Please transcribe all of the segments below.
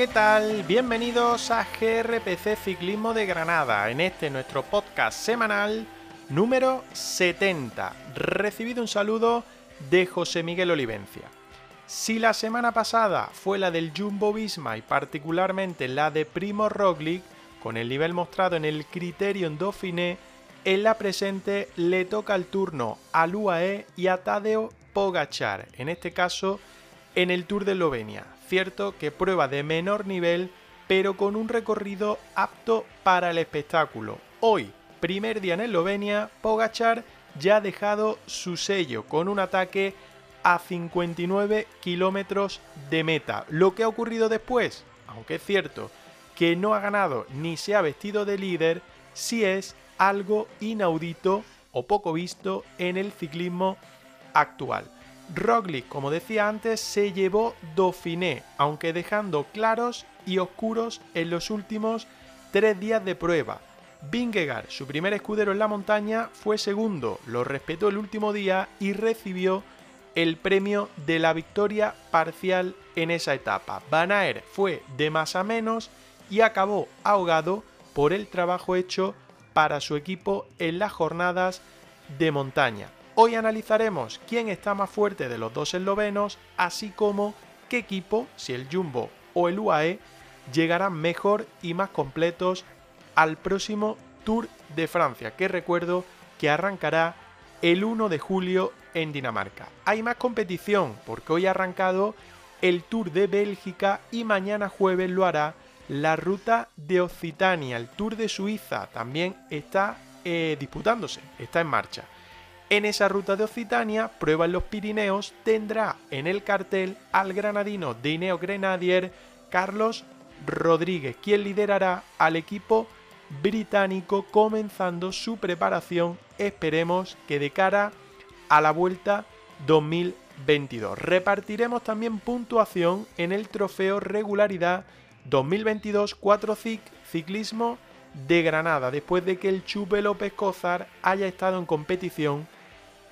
¿Qué tal? Bienvenidos a GRPC Ciclismo de Granada, en este nuestro podcast semanal número 70. Recibido un saludo de José Miguel Olivencia. Si la semana pasada fue la del Jumbo Visma y particularmente la de Primo Roglic, con el nivel mostrado en el Criterion Dauphiné, en la presente le toca el turno al UAE y a Tadeo Pogachar, en este caso en el Tour de Eslovenia cierto que prueba de menor nivel, pero con un recorrido apto para el espectáculo. Hoy, primer día en Eslovenia, Pogachar ya ha dejado su sello con un ataque a 59 kilómetros de meta. Lo que ha ocurrido después, aunque es cierto que no ha ganado ni se ha vestido de líder, sí es algo inaudito o poco visto en el ciclismo actual. Roglic, como decía antes, se llevó Dauphiné, aunque dejando claros y oscuros en los últimos tres días de prueba. Vingegaard, su primer escudero en la montaña, fue segundo, lo respetó el último día y recibió el premio de la victoria parcial en esa etapa. Van Aert fue de más a menos y acabó ahogado por el trabajo hecho para su equipo en las jornadas de montaña. Hoy analizaremos quién está más fuerte de los dos eslovenos, así como qué equipo, si el Jumbo o el UAE, llegarán mejor y más completos al próximo Tour de Francia, que recuerdo que arrancará el 1 de julio en Dinamarca. Hay más competición porque hoy ha arrancado el Tour de Bélgica y mañana jueves lo hará la ruta de Occitania, el Tour de Suiza también está eh, disputándose, está en marcha. En esa ruta de Occitania, prueba en los Pirineos, tendrá en el cartel al granadino de Ineo Grenadier Carlos Rodríguez, quien liderará al equipo británico comenzando su preparación, esperemos que de cara a la vuelta 2022. Repartiremos también puntuación en el trofeo regularidad 2022 4 CIC Ciclismo de Granada, después de que el Chupe López Cozar haya estado en competición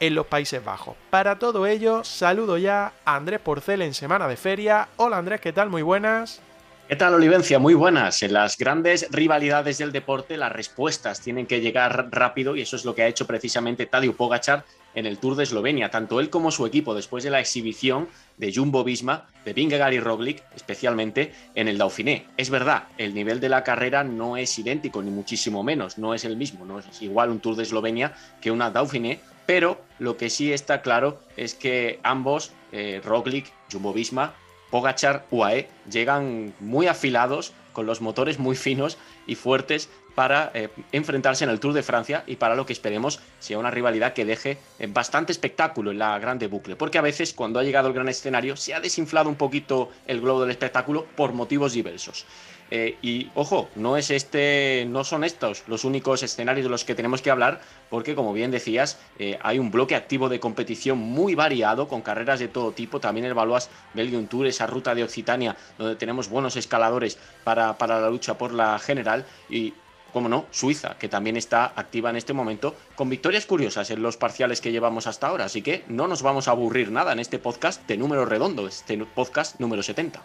en los Países Bajos. Para todo ello, saludo ya a Andrés Porcel en Semana de Feria. Hola Andrés, ¿qué tal? Muy buenas. ¿Qué tal, Olivencia? Muy buenas. En las grandes rivalidades del deporte, las respuestas tienen que llegar rápido y eso es lo que ha hecho precisamente Tadej Pogachar en el Tour de Eslovenia. Tanto él como su equipo, después de la exhibición de Jumbo Visma, de Vingegaard y Roglic, especialmente en el Dauphiné. Es verdad, el nivel de la carrera no es idéntico, ni muchísimo menos, no es el mismo, no es igual un Tour de Eslovenia que una Dauphiné, pero lo que sí está claro es que ambos, eh, Roglic, Jumbo Visma, Pogachar, UAE, llegan muy afilados, con los motores muy finos y fuertes para eh, enfrentarse en el Tour de Francia y para lo que esperemos sea una rivalidad que deje eh, bastante espectáculo en la grande bucle. Porque a veces cuando ha llegado el gran escenario se ha desinflado un poquito el globo del espectáculo por motivos diversos. Eh, y ojo, no es este, no son estos los únicos escenarios de los que tenemos que hablar, porque como bien decías, eh, hay un bloque activo de competición muy variado, con carreras de todo tipo. También el Valois Belgium Tour, esa ruta de Occitania, donde tenemos buenos escaladores para, para la lucha por la general. Y como no, Suiza, que también está activa en este momento, con victorias curiosas en los parciales que llevamos hasta ahora. Así que no nos vamos a aburrir nada en este podcast de número redondo, este podcast número 70.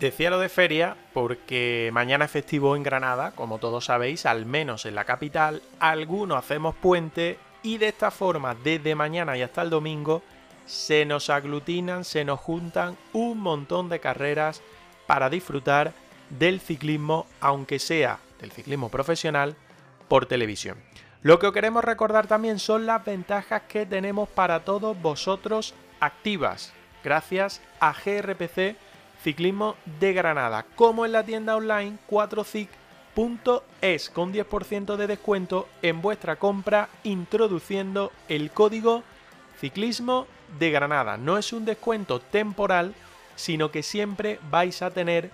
Decía lo de feria porque mañana es festivo en Granada, como todos sabéis, al menos en la capital, algunos hacemos puente y de esta forma, desde mañana y hasta el domingo, se nos aglutinan, se nos juntan un montón de carreras para disfrutar del ciclismo, aunque sea del ciclismo profesional, por televisión. Lo que queremos recordar también son las ventajas que tenemos para todos vosotros activas, gracias a GRPC Ciclismo de Granada, como en la tienda online 4cic.es con 10% de descuento en vuestra compra introduciendo el código Ciclismo de Granada. No es un descuento temporal, sino que siempre vais a tener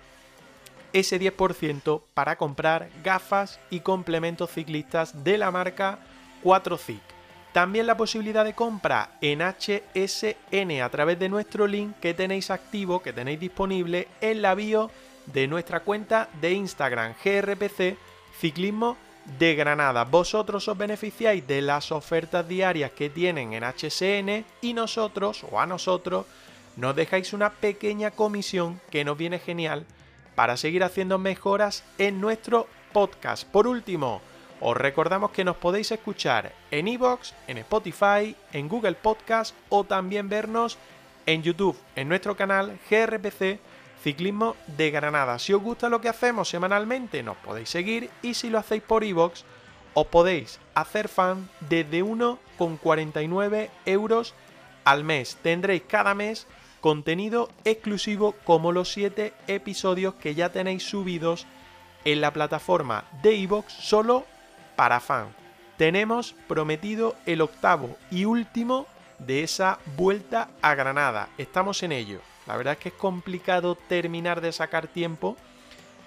ese 10% para comprar gafas y complementos ciclistas de la marca 4CIC. También la posibilidad de compra en HSN a través de nuestro link que tenéis activo, que tenéis disponible en la bio de nuestra cuenta de Instagram GRPC Ciclismo de Granada. Vosotros os beneficiáis de las ofertas diarias que tienen en HSN y nosotros o a nosotros nos dejáis una pequeña comisión que nos viene genial para seguir haciendo mejoras en nuestro podcast. Por último, os recordamos que nos podéis escuchar en iVoox, en Spotify, en Google Podcast o también vernos en YouTube, en nuestro canal GRPC Ciclismo de Granada. Si os gusta lo que hacemos semanalmente, nos podéis seguir y si lo hacéis por iVoox, os podéis hacer fan desde 1,49 euros al mes. Tendréis cada mes contenido exclusivo como los 7 episodios que ya tenéis subidos en la plataforma de iVoox solo para fan. Tenemos prometido el octavo y último de esa vuelta a Granada. Estamos en ello. La verdad es que es complicado terminar de sacar tiempo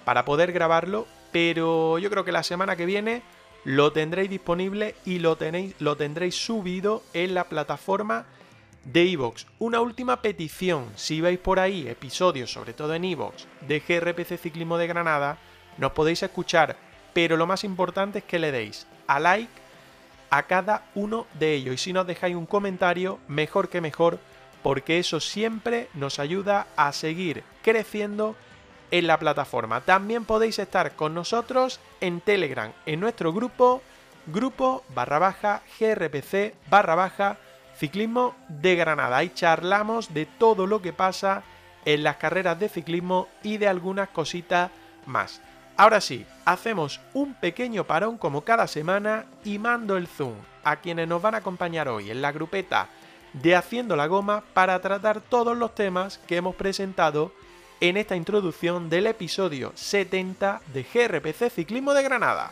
para poder grabarlo, pero yo creo que la semana que viene lo tendréis disponible y lo, tenéis, lo tendréis subido en la plataforma de Evox. Una última petición, si veis por ahí episodios, sobre todo en Evox, de GRPC Ciclismo de Granada, nos podéis escuchar, pero lo más importante es que le deis a like a cada uno de ellos y si nos dejáis un comentario, mejor que mejor, porque eso siempre nos ayuda a seguir creciendo en la plataforma. También podéis estar con nosotros en Telegram, en nuestro grupo, grupo barra baja grpc barra baja ciclismo de Granada. Ahí charlamos de todo lo que pasa en las carreras de ciclismo y de algunas cositas más. Ahora sí, hacemos un pequeño parón como cada semana y mando el zoom a quienes nos van a acompañar hoy en la grupeta de Haciendo la Goma para tratar todos los temas que hemos presentado en esta introducción del episodio 70 de GRPC Ciclismo de Granada.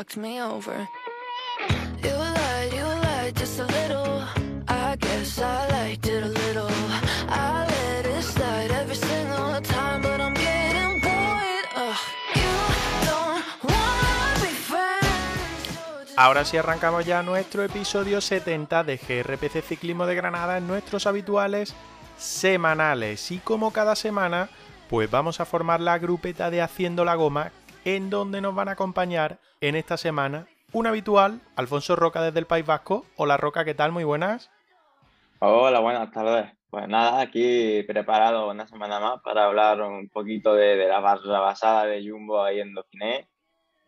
Fucked me over. You lied, you lied just a little. I guess I liked it a little. I let it slide every single time, but I'm getting bored. Ugh. Ahora sí arrancamos ya nuestro episodio 70 de GRPC Ciclismo de Granada en nuestros habituales semanales. Y como cada semana, pues vamos a formar la grupeta de Haciendo la Goma, en donde nos van a acompañar en esta semana un habitual, Alfonso Roca desde el País Vasco. Hola Roca, ¿qué tal? Muy buenas. Hola, buenas tardes. Pues nada, aquí preparado una semana más para hablar un poquito de, de la basada de Jumbo ahí en Dauphiné,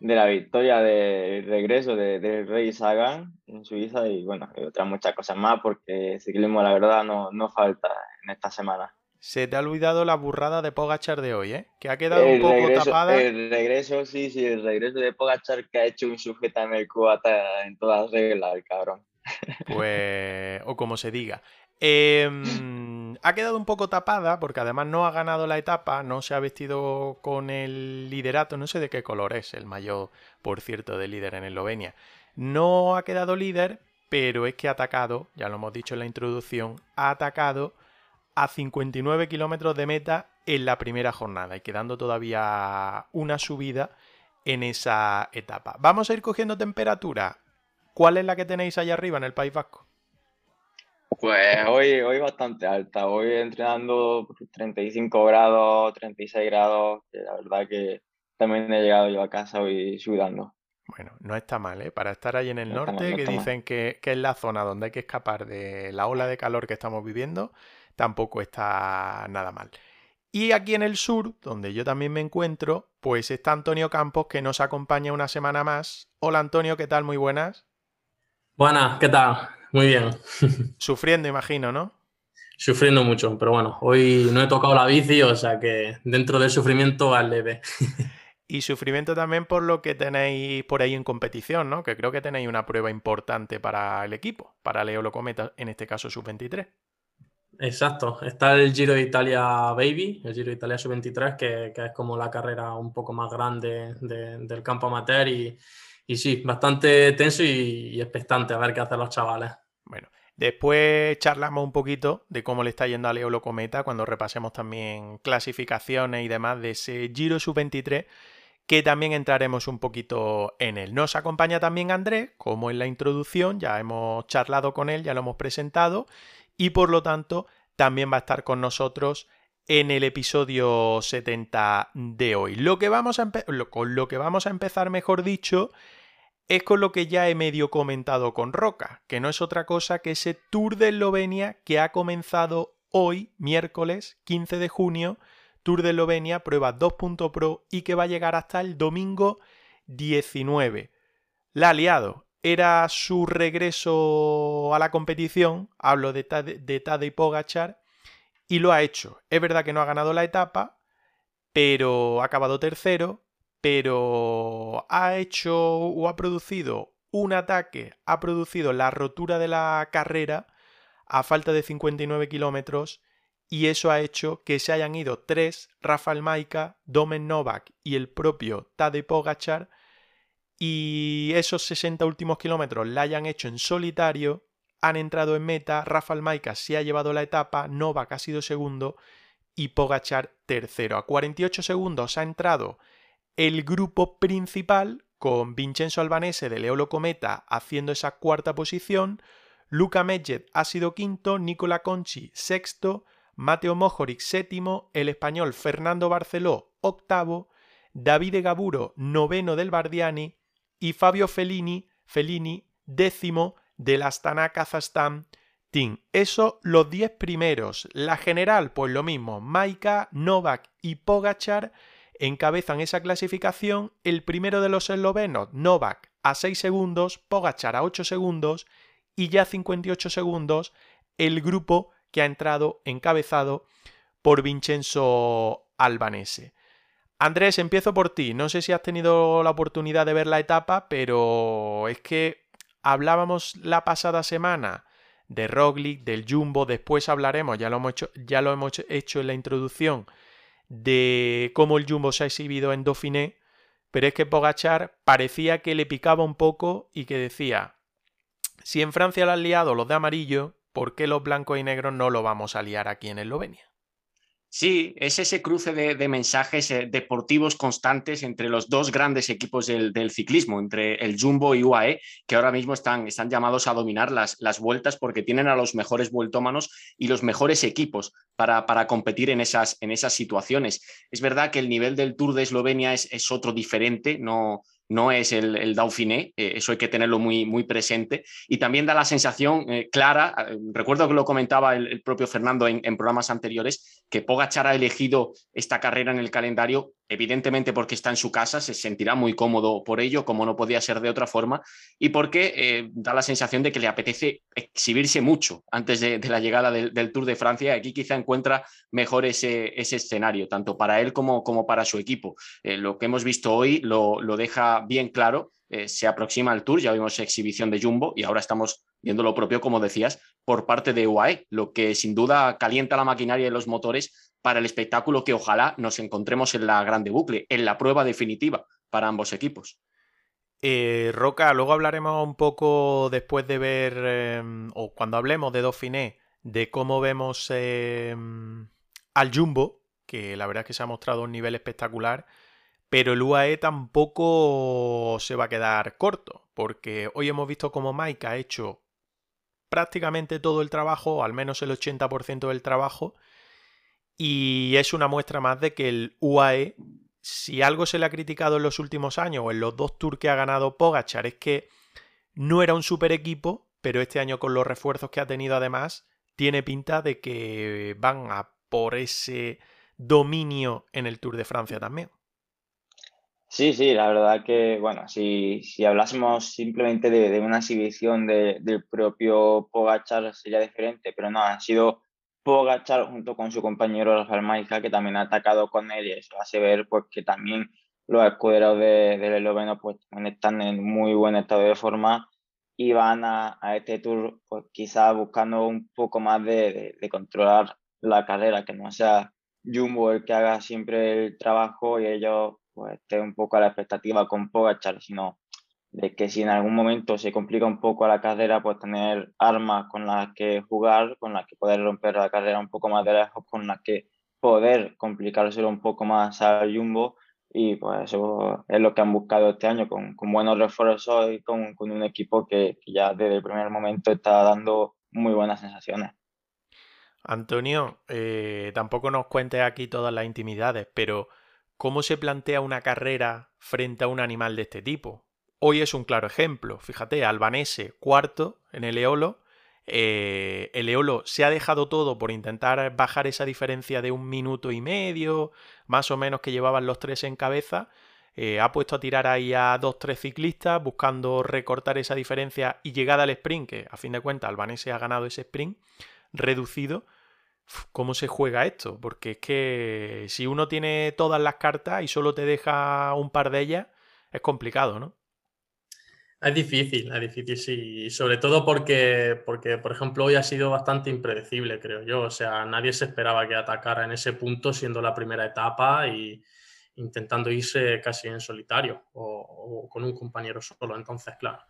de la victoria de regreso de- del Rey Sagan en Suiza y bueno, y otras muchas cosas más porque ciclismo la verdad no, no falta en esta semana. Se te ha olvidado la burrada de Pogachar de hoy, ¿eh? Que ha quedado un poco regreso, tapada. el regreso, sí, sí, el regreso de Pogachar que ha hecho un sujeta en el cubata en todas reglas, el cabrón. Pues, o como se diga. Em, ha quedado un poco tapada porque además no ha ganado la etapa, no se ha vestido con el liderato, no sé de qué color es el mayor, por cierto, de líder en Eslovenia. No ha quedado líder, pero es que ha atacado, ya lo hemos dicho en la introducción, ha atacado a 59 kilómetros de meta en la primera jornada y quedando todavía una subida en esa etapa. Vamos a ir cogiendo temperatura. ¿Cuál es la que tenéis allá arriba en el País Vasco? Pues hoy, hoy bastante alta, hoy entrenando 35 grados, 36 grados, que la verdad que también he llegado yo a casa hoy sudando. Bueno, no está mal, ¿eh? Para estar ahí en el No norte, mal, no que dicen que, que es la zona donde hay que escapar de la ola de calor que estamos viviendo, tampoco está nada mal. Y aquí en el sur, donde yo también me encuentro, pues está Antonio Campos que nos acompaña una semana más. Hola Antonio, ¿qué tal? Muy buenas. Buenas, ¿qué tal? Muy bien. Sufriendo, imagino, ¿no? Sufriendo mucho, pero bueno, hoy no he tocado la bici, o sea que dentro del sufrimiento al leve. Y sufrimiento también por lo que tenéis por ahí en competición, ¿no? Que creo que tenéis una prueba importante para el equipo, para Leo Locometa, en este caso sub-23. Exacto, está el Giro de Italia Baby, el Giro de Italia Sub-23, que, es como la carrera un poco más grande del campo amateur y, sí, bastante tenso y, expectante a ver qué hacen los chavales. Bueno, después charlamos un poquito de cómo le está yendo a Leo Locometa cuando repasemos también clasificaciones y demás de ese Giro Sub-23 que también entraremos un poquito en él. Nos acompaña también Andrés, como en la introducción, ya hemos charlado con él, ya lo hemos presentado, y por lo tanto también va a estar con nosotros en el episodio 70 de hoy. Lo que vamos a con lo que vamos a empezar, mejor dicho, es con lo que ya he medio comentado con Roca, que no es otra cosa que ese Tour de Eslovenia que ha comenzado hoy, miércoles 15 de junio, Tour de Eslovenia, prueba 2.pro y que va a llegar hasta el domingo 19. La ha liado, era su regreso a la competición, hablo de, de Tadej Pogachar, y lo ha hecho. Es verdad que no ha ganado la etapa, pero ha acabado tercero, pero ha hecho o ha producido un ataque, ha producido la rotura de la carrera a falta de 59 kilómetros y eso ha hecho que se hayan ido tres, Rafael Maika, Domen Novak y el propio Tadej Pogachar, y esos 60 últimos kilómetros la hayan hecho en solitario, han entrado en meta, Rafael Maika se ha llevado la etapa, Novak ha sido segundo y Pogachar tercero. A 48 segundos ha entrado el grupo principal con Vincenzo Albanese de Leolo Cometa haciendo esa cuarta posición, Luca Medved ha sido quinto, Nicola Conchi sexto, Mateo Mojoric séptimo, el español Fernando Barceló octavo, Davide Gaburo noveno del Bardiani y Fabio Fellini, Fellini décimo del Astana Kazajstán Team. Eso los 10 primeros. La general, pues lo mismo. Maika, Novak y Pogachar encabezan esa clasificación. El primero de los eslovenos, Novak, a 6 segundos, Pogachar a 8 segundos y ya 58 segundos el grupo que ha entrado encabezado por Vincenzo Albanese. Andrés, empiezo por ti. No sé si has tenido la oportunidad de ver la etapa, pero es que hablábamos la pasada semana de Roglic, del Jumbo, después hablaremos, ya lo hemos hecho, ya lo hemos hecho en la introducción, de cómo el Jumbo se ha exhibido en Dauphiné, pero es que Pogachar parecía que le picaba un poco y que decía, si en Francia lo han liado los de amarillo, ¿por qué los blancos y negros no lo vamos a liar aquí en Eslovenia? Sí, es ese cruce de, mensajes eh, deportivos constantes entre los dos grandes equipos del, ciclismo, entre el Jumbo y UAE, que ahora mismo están, están llamados a dominar las, las, vueltas porque tienen a los mejores vueltómanos y los mejores equipos para, para competir en esas, en esas situaciones. Es verdad que el nivel del Tour de Eslovenia es, es otro diferente, no, no es el, el Dauphiné, eh, eso hay que tenerlo muy, muy presente. Y también da la sensación eh, clara, eh, recuerdo que lo comentaba el, propio Fernando en, en, programas anteriores, que Pogachar ha elegido esta carrera en el calendario evidentemente porque está en su casa, se sentirá muy cómodo por ello, como no podía ser de otra forma, y porque eh, da la sensación de que le apetece exhibirse mucho antes de, la llegada del, Tour de Francia. Aquí quizá encuentra mejor ese, escenario, tanto para él como, para su equipo. Eh, lo que hemos visto hoy lo deja bien claro. Eh, se aproxima el Tour, ya vimos exhibición de Jumbo y ahora estamos viendo lo propio, como decías, por parte de UAE, lo que sin duda calienta la maquinaria y los motores para el espectáculo que ojalá nos encontremos en la grande bucle, en la prueba definitiva para ambos equipos. Eh, Roca, luego hablaremos un poco después de ver, em, o cuando hablemos de Dauphiné, de cómo vemos em, al Jumbo, que la verdad es que se ha mostrado un nivel espectacular, pero el UAE tampoco se va a quedar corto, porque hoy hemos visto cómo Mike ha hecho prácticamente todo el trabajo, al menos el 80% del trabajo, y es una muestra más de que el UAE, si algo se le ha criticado en los últimos años o en los dos tours que ha ganado Pogachar, es que no era un super equipo, pero este año con los refuerzos que ha tenido además, tiene pinta de que van a por ese dominio en el Tour de Francia también. Sí, sí, la verdad que, bueno, si, si hablásemos simplemente de, una exhibición del propio Pogachar sería diferente, pero no, han sido Pogachar junto con su compañero Rafael Maiza que también ha atacado con él y eso hace ver pues que también los escuderos de, del esloveno pues están en muy buen estado de forma y van a, a este tour pues quizás buscando un poco más de, de controlar la carrera, que no sea Jumbo el que haga siempre el trabajo y ellos pues esté un poco a la expectativa con Pogachar, sino de que si en algún momento se complica un poco la carrera, pues tener armas con las que jugar, con las que poder romper la carrera un poco más de lejos, con las que poder complicárselo un poco más al Jumbo y pues eso es lo que han buscado este año con, buenos refuerzos y con, un equipo que, que, ya desde el primer momento está dando muy buenas sensaciones. Antonio, eh, tampoco nos cuentes aquí todas las intimidades, pero ¿Cómo se plantea una carrera frente a un animal de este tipo? Hoy es un claro ejemplo. Fíjate, Albanese cuarto en el Eolo. Eh, el Eolo se ha dejado todo por intentar bajar esa diferencia de un minuto y medio, más o menos que llevaban los tres en cabeza. Eh, ha puesto a tirar ahí a dos, tres ciclistas buscando recortar esa diferencia y llegada al sprint, que a fin de cuentas Albanese ha ganado ese sprint reducido ¿Cómo se juega esto? Porque es que si uno tiene todas las cartas y solo te deja un par de ellas, es complicado, ¿no? Es difícil, es difícil, sí. Sobre todo porque, porque, por ejemplo, hoy ha sido bastante impredecible, creo yo. O sea, nadie se esperaba que atacara en ese punto, siendo la primera etapa y intentando irse casi en solitario o, o con un compañero solo. Entonces, claro,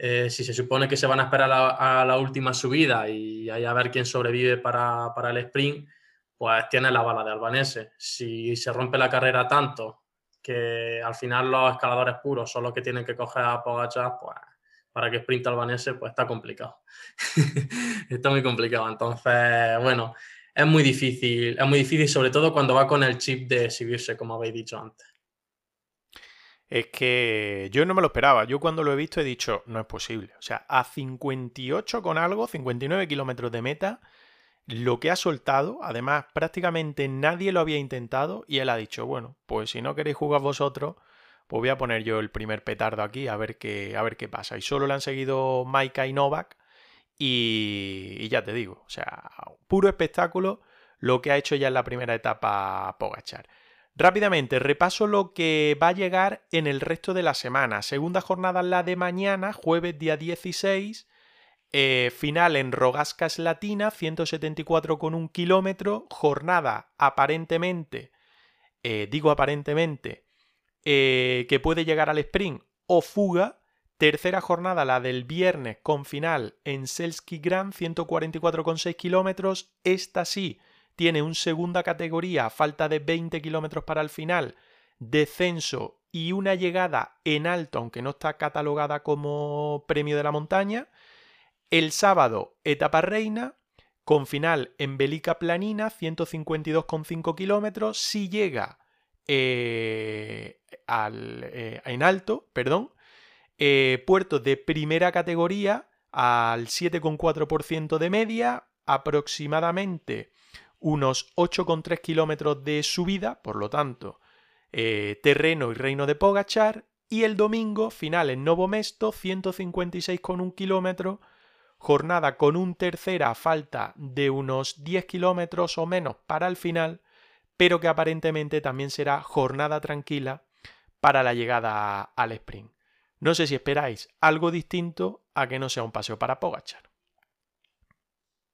eh, si se supone que se van a esperar a, la última subida y ahí a ver quién sobrevive para, el sprint, pues tiene la bala de Albanese. Si se rompe la carrera tanto que al final los escaladores puros son los que tienen que coger a Pogachar, pues para que sprint albanese, pues está complicado. está muy complicado. Entonces, bueno, es muy difícil, es muy difícil, sobre todo cuando va con el chip de exhibirse, como habéis dicho antes es que yo no me lo esperaba. Yo cuando lo he visto he dicho, no es posible. O sea, a 58 con algo, 59 kilómetros de meta, lo que ha soltado, además prácticamente nadie lo había intentado y él ha dicho, bueno, pues si no queréis jugar vosotros, pues voy a poner yo el primer petardo aquí a ver qué, a ver qué pasa. Y solo le han seguido Maika y Novak y, y ya te digo, o sea, puro espectáculo lo que ha hecho ya en la primera etapa Pogachar. Rápidamente, repaso lo que va a llegar en el resto de la semana. Segunda jornada la de mañana, jueves día 16. Eh, final en Rogascas Latina, 174 con un kilómetro. Jornada aparentemente, eh, digo aparentemente, eh, que puede llegar al sprint o fuga. Tercera jornada, la del viernes, con final en Selsky Grand, 144,6 kilómetros. Esta sí, tiene un segunda categoría falta de 20 kilómetros para el final, descenso y una llegada en alto, aunque no está catalogada como premio de la montaña. El sábado, etapa reina, con final en Belica Planina, 152,5 kilómetros. Si llega eh, al, eh, en alto, perdón, eh, puerto de primera categoría al 7,4% de media, aproximadamente unos 8,3 kilómetros de subida, por lo tanto, eh, terreno y reino de Pogachar, y el domingo, final en Novo Mesto, 156,1 kilómetros, jornada con un tercera falta de unos 10 kilómetros o menos para el final, pero que aparentemente también será jornada tranquila para la llegada al sprint. No sé si esperáis algo distinto a que no sea un paseo para Pogachar.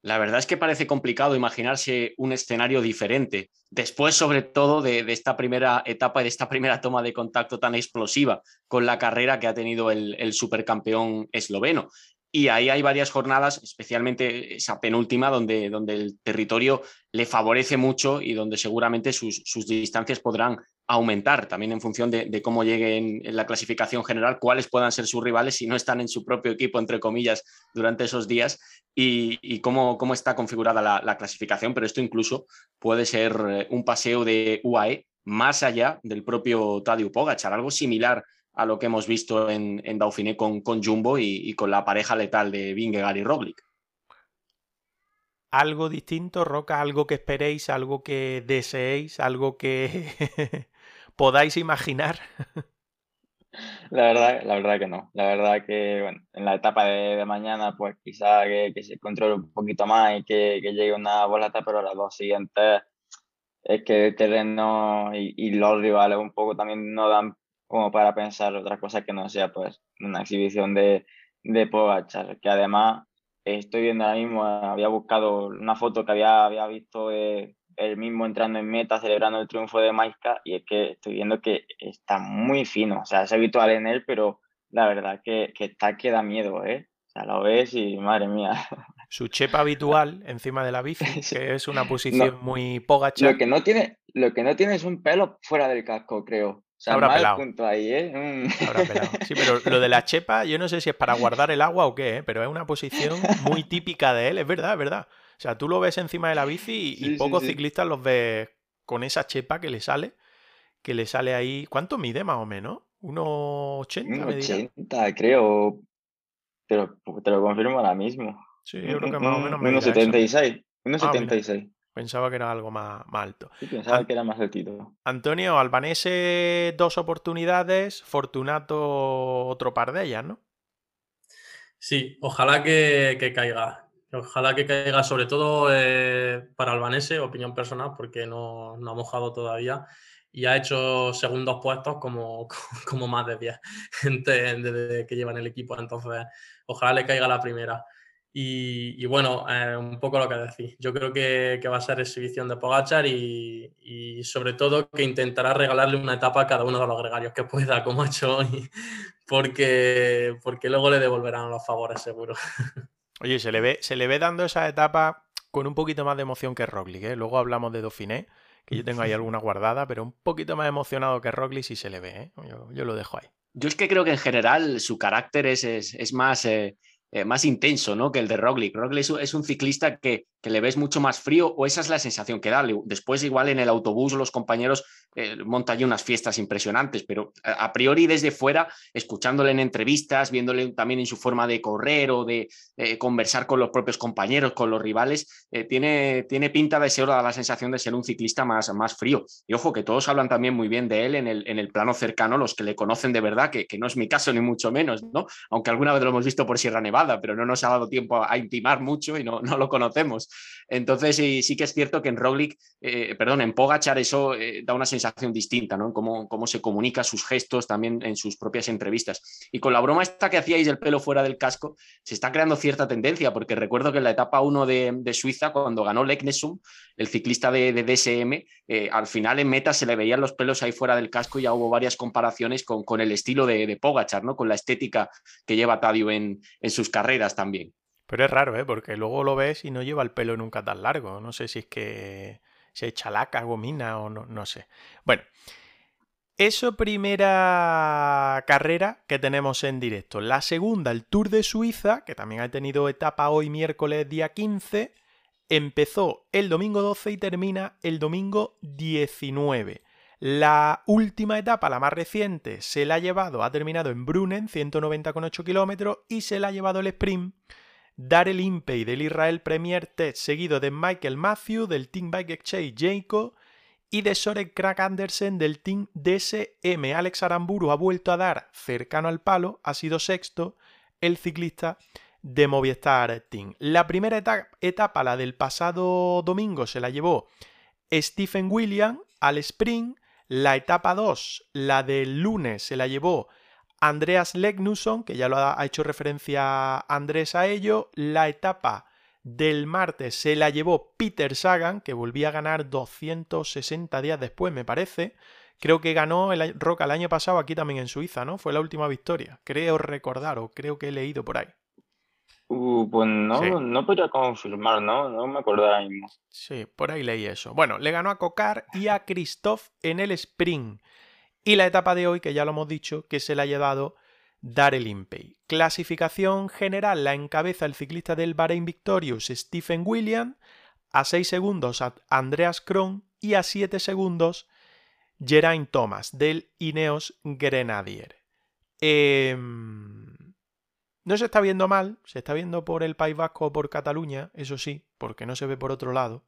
La verdad es que parece complicado imaginarse un escenario diferente, después sobre todo de, esta primera etapa y de esta primera toma de contacto tan explosiva con la carrera que ha tenido el, el supercampeón esloveno. Y ahí hay varias jornadas, especialmente esa penúltima, donde, donde el territorio le favorece mucho y donde seguramente sus, sus distancias podrán aumentar, también en función de, cómo lleguen en la clasificación general, cuáles puedan ser sus rivales si no están en su propio equipo, entre comillas, durante esos días y, cómo, cómo, está configurada la, clasificación. Pero esto incluso puede ser eh, un paseo de UAE más allá del propio Tadej Pogachar, algo similar a lo que hemos visto en, en Dauphiné con, con Jumbo y, con la pareja letal de Vingegaard y Roglic. algo distinto, Roca, algo que esperéis, algo que deseéis, algo que podáis imaginar. La verdad, la verdad que no. La verdad que, bueno, en la etapa de, mañana, pues quizá que, se controle un poquito más y que, llegue una volata, pero las dos siguientes es que el terreno y, los rivales un poco también no dan como para pensar otra cosa que no sea pues una exhibición de, de Pogachar, que además estoy viendo ahora mismo, había buscado una foto que había, había visto de él mismo entrando en meta, celebrando el triunfo de Maika, y es que estoy viendo que está muy fino, o sea, es habitual en él, pero la verdad que, que está que da miedo, ¿eh? O sea, lo ves y madre mía. Su chepa habitual encima de la bici, que es una posición muy pogacha. Lo que, no tiene, lo que no tiene es un pelo fuera del casco, creo. O sea, Habrá pelado. punto ahí, ¿eh? Mm. Habrá pelado. Sí, pero lo de la chepa, yo no sé si es para guardar el agua o qué, ¿eh? pero es una posición muy típica de él, es verdad, es verdad. O sea, tú lo ves encima de la bici y, pocos ciclistas los ves con esa chepa que le sale, que le sale ahí. ¿Cuánto mide más o menos? ¿1,80? 1,80 creo. Pero te lo confirmo ahora mismo. Sí, yo creo que más o menos. 1,76. 1,76. Ah, pensaba que era algo más, alto. Sí, pensaba que era más altito. Antonio, Albanese dos oportunidades, Fortunato otro par de ellas, ¿no? Sí, ojalá que, que caiga. Ojalá que caiga sobre todo eh, para Albanese, opinión personal, porque no, ha mojado todavía y ha hecho segundos puestos como, como más de 10 gente desde que llevan el equipo. Entonces, ojalá le caiga la primera. Y, bueno, eh, un poco lo que decís. Yo creo que, va a ser exhibición de Pogachar y, sobre todo que intentará regalarle una etapa a cada uno de los gregarios que pueda, como ha hecho hoy, porque, porque luego le devolverán los favores, seguro. Oye, se le ve, se le ve dando esa etapa con un poquito más de emoción que Roglic, ¿eh? Luego hablamos de Dauphiné, que yo tengo ahí alguna guardada, pero un poquito más emocionado que Roglic sí se le ve, ¿eh? Yo, lo dejo ahí. Yo es que creo que en general su carácter es, es, más... Eh, eh, más intenso ¿no? que el de Roglic. Roglic es un ciclista que, que, le ves mucho más frío, o esa es la sensación que da. Después, igual en el autobús, los compañeros eh, montan unas fiestas impresionantes, pero a, priori desde fuera, escuchándole en entrevistas, viéndole también en su forma de correr o de eh, conversar con los propios compañeros, con los rivales, tiene, tiene pinta de ser, da la sensación de ser un ciclista más, más frío. Y ojo, que todos hablan también muy bien de él en el, en el plano cercano, los que le conocen de verdad, que, que no es mi caso ni mucho menos, ¿no? Aunque alguna vez lo hemos visto por Sierra Nevada pero no nos ha dado tiempo a, intimar mucho y no, no lo conocemos. Entonces sí, sí, que es cierto que en Roglic, eh, perdón, en Pogachar eso eh, da una sensación distinta, ¿no? Cómo, cómo se comunica sus gestos también en sus propias entrevistas. Y con la broma esta que hacíais del pelo fuera del casco, se está creando cierta tendencia, porque recuerdo que en la etapa 1 de, Suiza, cuando ganó Leknesum, el ciclista de, DSM, eh, al final en meta se le veían los pelos ahí fuera del casco y ya hubo varias comparaciones con, con el estilo de, de Pogachar, ¿no? Con la estética que lleva Tadio en, en sus carreras también. Pero es raro, ¿eh? Porque luego lo ves y no lleva el pelo nunca tan largo. No sé si es que se echa laca, gomina o no, no sé. Bueno, eso primera carrera que tenemos en directo. La segunda, el Tour de Suiza, que también ha tenido etapa hoy miércoles día 15, empezó el domingo 12 y termina el domingo 19. La última etapa, la más reciente, se la ha llevado, ha terminado en Brunnen, 190,8 kilómetros, y se la ha llevado el sprint Darrell Impey del Israel Premier Test, seguido de Michael Matthew del Team Bike Exchange y de Sorek Crack Andersen del Team DSM. Alex Aramburu ha vuelto a dar cercano al palo, ha sido sexto el ciclista de Movistar Team. La primera etapa, la del pasado domingo, se la llevó Stephen William al sprint. La etapa 2, la del lunes, se la llevó Andreas Legnusson, que ya lo ha hecho referencia Andrés a ello. La etapa del martes se la llevó Peter Sagan, que volvía a ganar 260 días después, me parece. Creo que ganó el Roca el año pasado aquí también en Suiza, ¿no? Fue la última victoria. Creo recordar, o creo que he leído por ahí. Uh, pues no, no podría confirmar, ¿no? No me acuerdo ahora mismo. Sí, por ahí leí eso. Bueno, le ganó a Cocar y a Christoph en el sprint. Y la etapa de hoy, que ya lo hemos dicho, que se la ha llevado Darrell Impey. Clasificación general la encabeza el ciclista del Bahrein Victorious Stephen William, a 6 segundos a Andreas Kron y a 7 segundos Geraint Thomas del Ineos Grenadier. Em, No se está viendo mal, se está viendo por el País Vasco o por Cataluña, eso sí, porque no se ve por otro lado.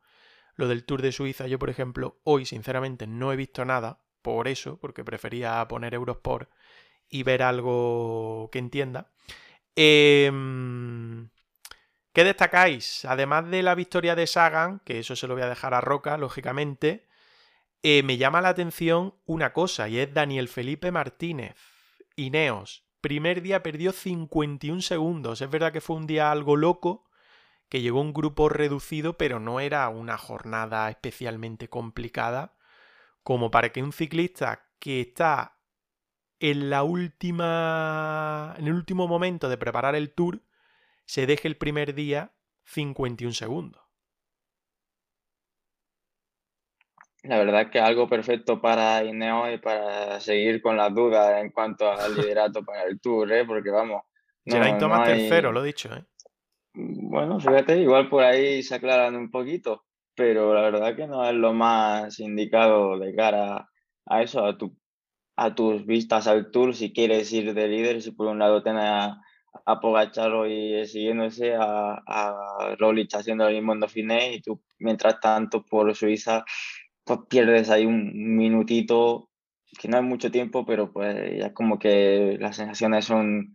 Lo del Tour de Suiza, yo por ejemplo, hoy sinceramente no he visto nada, por eso, porque prefería poner Eurosport y ver algo que entienda. Em, ¿Qué destacáis? Además de la victoria de Sagan, que eso se lo voy a dejar a Roca, lógicamente, eh, me llama la atención una cosa, y es Daniel Felipe Martínez, Ineos. Primer día perdió 51 segundos. Es verdad que fue un día algo loco, que llegó un grupo reducido, pero no era una jornada especialmente complicada como para que un ciclista que está en la última en el último momento de preparar el tour se deje el primer día 51 segundos. La verdad es que algo perfecto para Ineo y para seguir con las dudas en cuanto al liderato para el Tour, ¿eh? porque vamos. No, Thomas tercero, lo dicho. ¿eh? Bueno, fíjate, igual por ahí se aclaran un poquito, pero la verdad que no es lo más indicado de cara a eso, a, tu, a tus vistas al Tour, si quieres ir de líder, si por un lado tienes a, a Pogachar y siguiéndose, a, a Rolich haciendo el mismo en Dauphiné y tú, mientras tanto, por Suiza pues pierdes ahí un minutito, que no es mucho tiempo, pero pues ya como que las sensaciones son,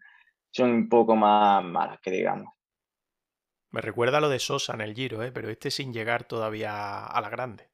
son un poco más malas, que digamos. Me recuerda lo de Sosa en el Giro, ¿eh? pero este sin llegar todavía a la grande.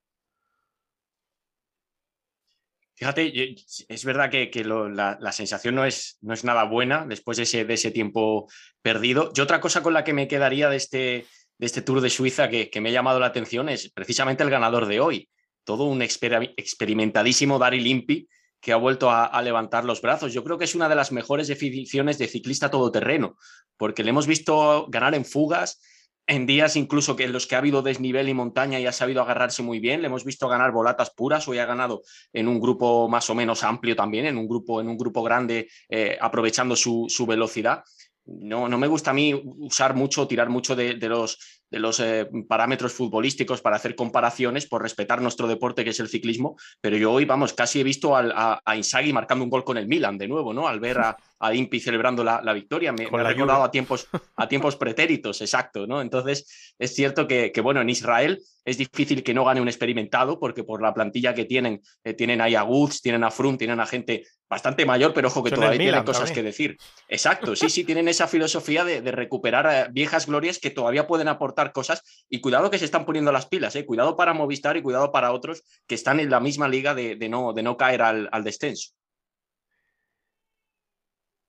Fíjate, es verdad que, la, sensación no es, no es nada buena después de ese, de ese tiempo perdido. Y otra cosa con la que me quedaría de este, de este Tour de Suiza que, que me ha llamado la atención es precisamente el ganador de hoy todo un experimentadísimo Dari Limpi que ha vuelto a, levantar los brazos. Yo creo que es una de las mejores definiciones de ciclista todoterreno, porque le hemos visto ganar en fugas, en días incluso que en los que ha habido desnivel y montaña y ha sabido agarrarse muy bien. Le hemos visto ganar volatas puras, hoy ha ganado en un grupo más o menos amplio también, en un grupo, en un grupo grande, eh, aprovechando su, su velocidad. No, no, me gusta a mí usar mucho, tirar mucho de, de los de los eh, parámetros futbolísticos para hacer comparaciones por respetar nuestro deporte que es el ciclismo, pero yo hoy, vamos, casi he visto a, a Inzaghi marcando un gol con el Milan de nuevo, ¿no? Al ver a, a Impi celebrando la, victoria, me, ha recordado a tiempos, a tiempos pretéritos, exacto, ¿no? Entonces, es cierto que, bueno, en Israel es difícil que no gane un experimentado, porque por la plantilla que tienen, eh, tienen ahí a tienen a Froome, tienen a gente bastante mayor, pero ojo que todavía tienen cosas que decir. Exacto, sí, sí, tienen esa filosofía de, de recuperar eh, viejas glorias que todavía pueden aportar cosas y cuidado que se están poniendo las pilas, ¿eh? cuidado para Movistar y cuidado para otros que están en la misma liga de, no, de no caer al, descenso.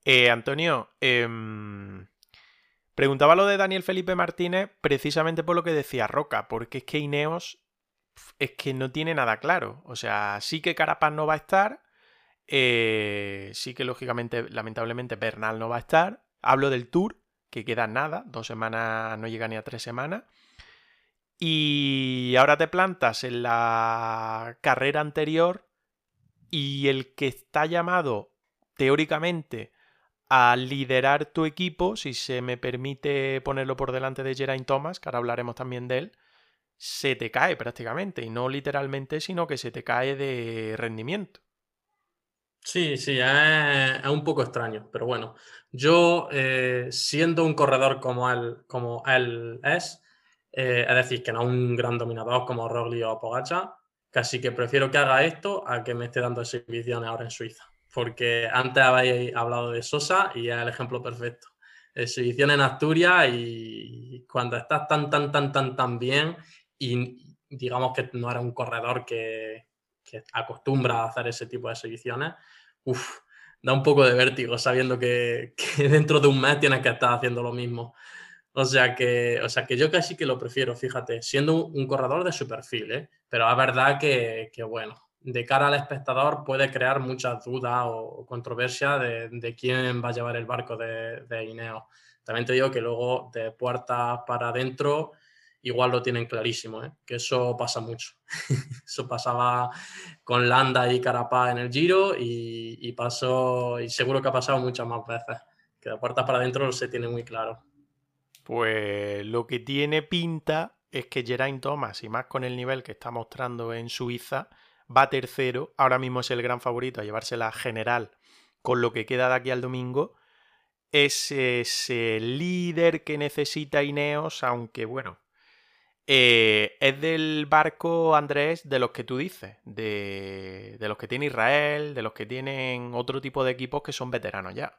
Eh, Antonio, em, preguntaba lo de Daniel Felipe Martínez precisamente por lo que decía Roca, porque es que Ineos es que no tiene nada claro. O sea, sí que Carapaz no va a estar, eh, sí que lógicamente, lamentablemente, Bernal no va a estar. Hablo del Tour, que queda nada, dos semanas, no llega ni a tres semanas. Y ahora te plantas en la carrera anterior y el que está llamado teóricamente a liderar tu equipo, si se me permite ponerlo por delante de Geraint Thomas, que ahora hablaremos también de él, se te cae prácticamente, y no literalmente, sino que se te cae de rendimiento. Sí, sí, es, un poco extraño, pero bueno, yo eh, siendo un corredor como él, como él es, eh, es decir, que no un gran dominador como Rogli o Pogacha, casi que prefiero que haga esto a que me esté dando exhibiciones ahora en Suiza, porque antes habéis hablado de Sosa y es el ejemplo perfecto. Exhibición en Asturias y cuando estás tan, tan, tan, tan, tan bien y digamos que no era un corredor que, que acostumbra a hacer ese tipo de exhibiciones, da un poco de vértigo sabiendo que, dentro de un mes tienes que estar haciendo lo mismo. O sea que, o sea que yo casi que lo prefiero, fíjate, siendo un, corredor de su perfil, ¿eh? pero es verdad que, bueno, de cara al espectador puede crear muchas dudas o, controversia de, quién va a llevar el barco de, de Ineo. También te digo que luego de puertas para adentro igual lo tienen clarísimo, ¿eh? que eso pasa mucho. eso pasaba con Landa y Carapaz en el Giro y, pasó, y seguro que ha pasado muchas más veces, que de puertas para adentro se tiene muy claro. Pues lo que tiene pinta es que Geraint Thomas, y más con el nivel que está mostrando en Suiza, va tercero, ahora mismo es el gran favorito a llevarse la general con lo que queda de aquí al domingo, es ese líder que necesita Ineos, aunque bueno, eh, es del barco, Andrés, de los que tú dices, de, los que tiene Israel, de los que tienen otro tipo de equipos que son veteranos ya.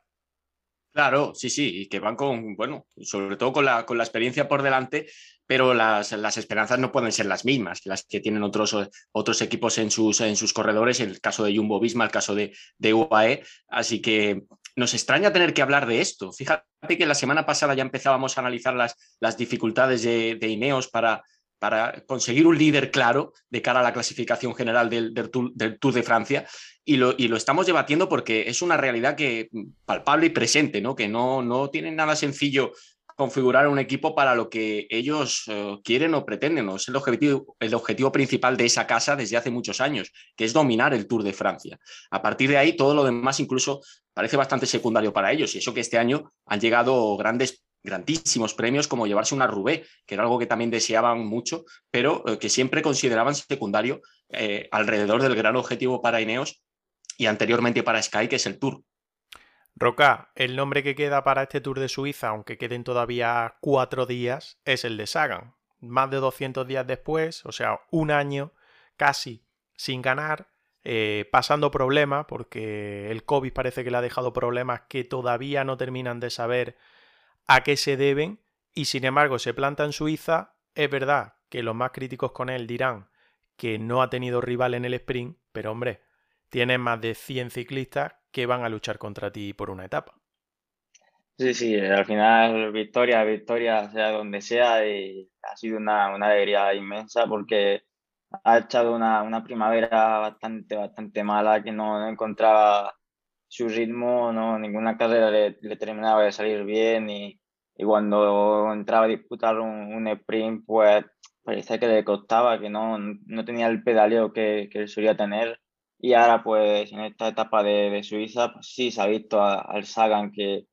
Claro, sí, sí, y que van con, bueno, sobre todo con la, experiencia por delante, pero las, esperanzas no pueden ser las mismas las que tienen otros, otros equipos en sus, en sus corredores, el caso de Jumbo Visma, el caso de, de UAE. Así que nos extraña tener que hablar de esto. Fíjate que la semana pasada ya empezábamos a analizar las, las dificultades de, de Ineos para, para conseguir un líder claro de cara a la clasificación general del, tour, del tour, de Francia y lo, y lo, estamos debatiendo porque es una realidad que palpable y presente, ¿no? que no, no tiene nada sencillo configurar un equipo para lo que ellos uh, quieren o pretenden. ¿no? Es el objetivo, el objetivo principal de esa casa desde hace muchos años, que es dominar el Tour de Francia. A partir de ahí, todo lo demás incluso parece bastante secundario para ellos. Y eso que este año han llegado grandes grandísimos premios como llevarse una Rubé, que era algo que también deseaban mucho, pero eh, que siempre consideraban secundario eh, alrededor del gran objetivo para Ineos y anteriormente para Sky, que es el Tour. Roca, el nombre que queda para este Tour de Suiza, aunque queden todavía cuatro días, es el de Sagan. Más de 200 días después, o sea, un año casi sin ganar, eh, pasando problemas, porque el COVID parece que le ha dejado problemas que todavía no terminan de saber a qué se deben y sin embargo se planta en Suiza, es verdad que los más críticos con él dirán que no ha tenido rival en el sprint, pero hombre, tienes más de 100 ciclistas que van a luchar contra ti por una etapa. Sí, sí, al final victoria, victoria, sea donde sea, y ha sido una, una alegría inmensa porque ha echado una, una, primavera bastante, bastante mala que no, encontraba su ritmo, no, ninguna carrera le, terminaba de salir bien y, cuando entraba a disputar un, un, sprint, pues parecía que le costaba, que no, no tenía el pedaleo que, que solía tener. Y ahora, pues en esta etapa de, de Suiza, pues, sí se ha visto al Sagan que,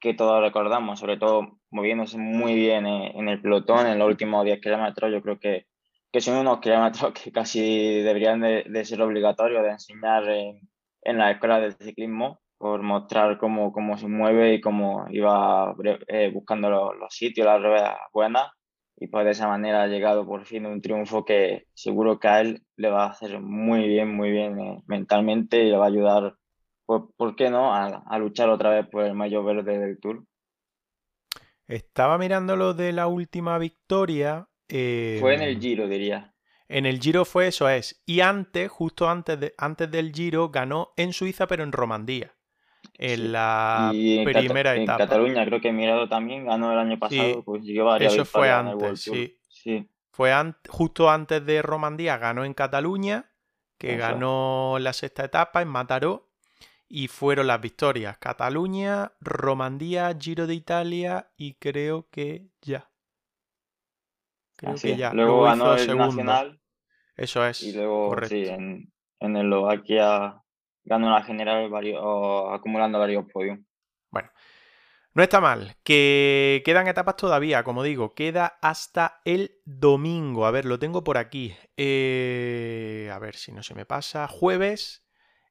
que todos recordamos, sobre todo moviéndose muy bien en, en el pelotón en los últimos 10 kilómetros. Yo creo que, que son unos kilómetros que casi deberían de, de ser obligatorios de enseñar en, en la escuela de ciclismo por mostrar cómo, cómo se mueve y cómo iba eh, buscando los, los, sitios, las ruedas buenas. Y pues de esa manera ha llegado por fin un triunfo que seguro que a él le va a hacer muy bien, muy bien eh, mentalmente y le va a ayudar, pues, ¿por qué no?, a, a, luchar otra vez por el mayo verde del Tour. Estaba mirando lo de la última victoria. Eh... Fue en el Giro, diría. En el Giro fue eso es. Y antes, justo antes, de, antes del Giro, ganó en Suiza, pero en Romandía. En sí. la primera etapa. En Cataluña, creo que Mirado también ganó el año pasado. Sí. Pues Eso fue antes, sí. sí. Fue an justo antes de Romandía, ganó en Cataluña, que eso. ganó la sexta etapa en Mataró. Y fueron las victorias: Cataluña, Romandía, Giro de Italia y creo que ya. Creo Así que ya. Luego, luego ganó el segundo. Nacional. Eso es. Y luego, correcto. sí, en, en Eslovaquia ganó la general varios, acumulando varios podios. Bueno, no está mal. Que quedan etapas todavía, como digo, queda hasta el domingo. A ver, lo tengo por aquí. Eh, a ver si no se me pasa. Jueves,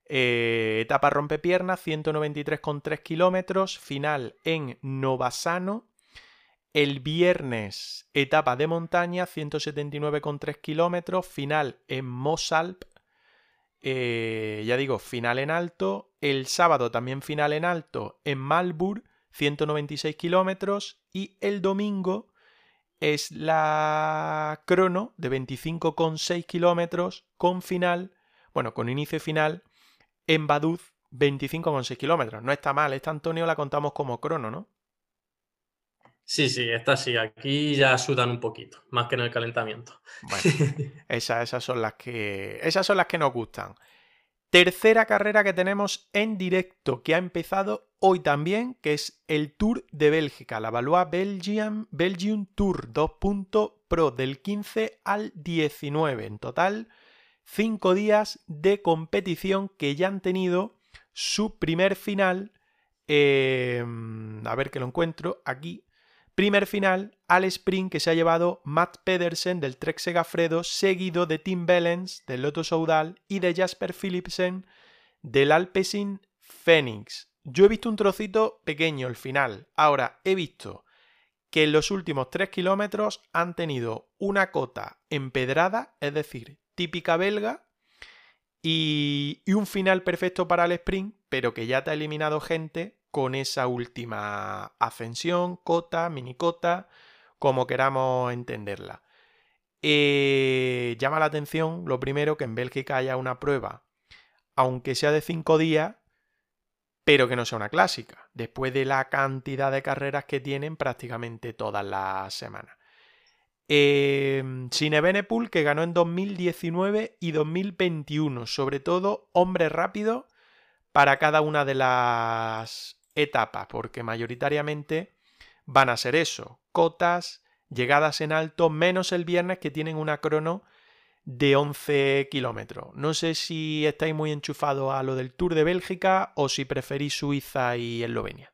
eh, etapa rompepiernas, 193,3 kilómetros. Final en Novasano. El viernes, etapa de montaña, 179,3 kilómetros, final en Mosalp, eh, ya digo, final en alto. El sábado también final en alto en Malburg, 196 kilómetros. Y el domingo es la crono de 25,6 kilómetros con final, bueno, con inicio y final en Baduz, 25,6 kilómetros. No está mal, esta Antonio la contamos como crono, ¿no? Sí, sí, esta sí. Aquí ya sudan un poquito, más que en el calentamiento. Bueno, esas, esas, son las que, esas son las que nos gustan. Tercera carrera que tenemos en directo, que ha empezado hoy también, que es el Tour de Bélgica, la Valois Belgium, Belgium Tour 2.pro del 15 al 19. En total, cinco días de competición que ya han tenido su primer final. Eh, a ver que lo encuentro aquí. Primer final al sprint que se ha llevado Matt Pedersen del Trek Segafredo, seguido de Tim Bellens del Lotto Soudal y de Jasper Philipsen del Alpecin Phoenix. Yo he visto un trocito pequeño, el final. Ahora, he visto que en los últimos 3 kilómetros han tenido una cota empedrada, es decir, típica belga, y, y, un final perfecto para el sprint, pero que ya te ha eliminado gente con esa última ascensión, cota, mini cota, como queramos entenderla. Eh, llama la atención, lo primero, que en Bélgica haya una prueba, aunque sea de 5 días, pero que no sea una clásica, después de la cantidad de carreras que tienen prácticamente todas las semanas. Eh, que ganó en 2019 y 2021, sobre todo hombre rápido para cada una de las etapas, porque mayoritariamente van a ser eso, cotas, llegadas en alto, menos el viernes que tienen una crono de 11 kilómetros. No sé si estáis muy enchufados a lo del Tour de Bélgica o si preferís Suiza y Eslovenia.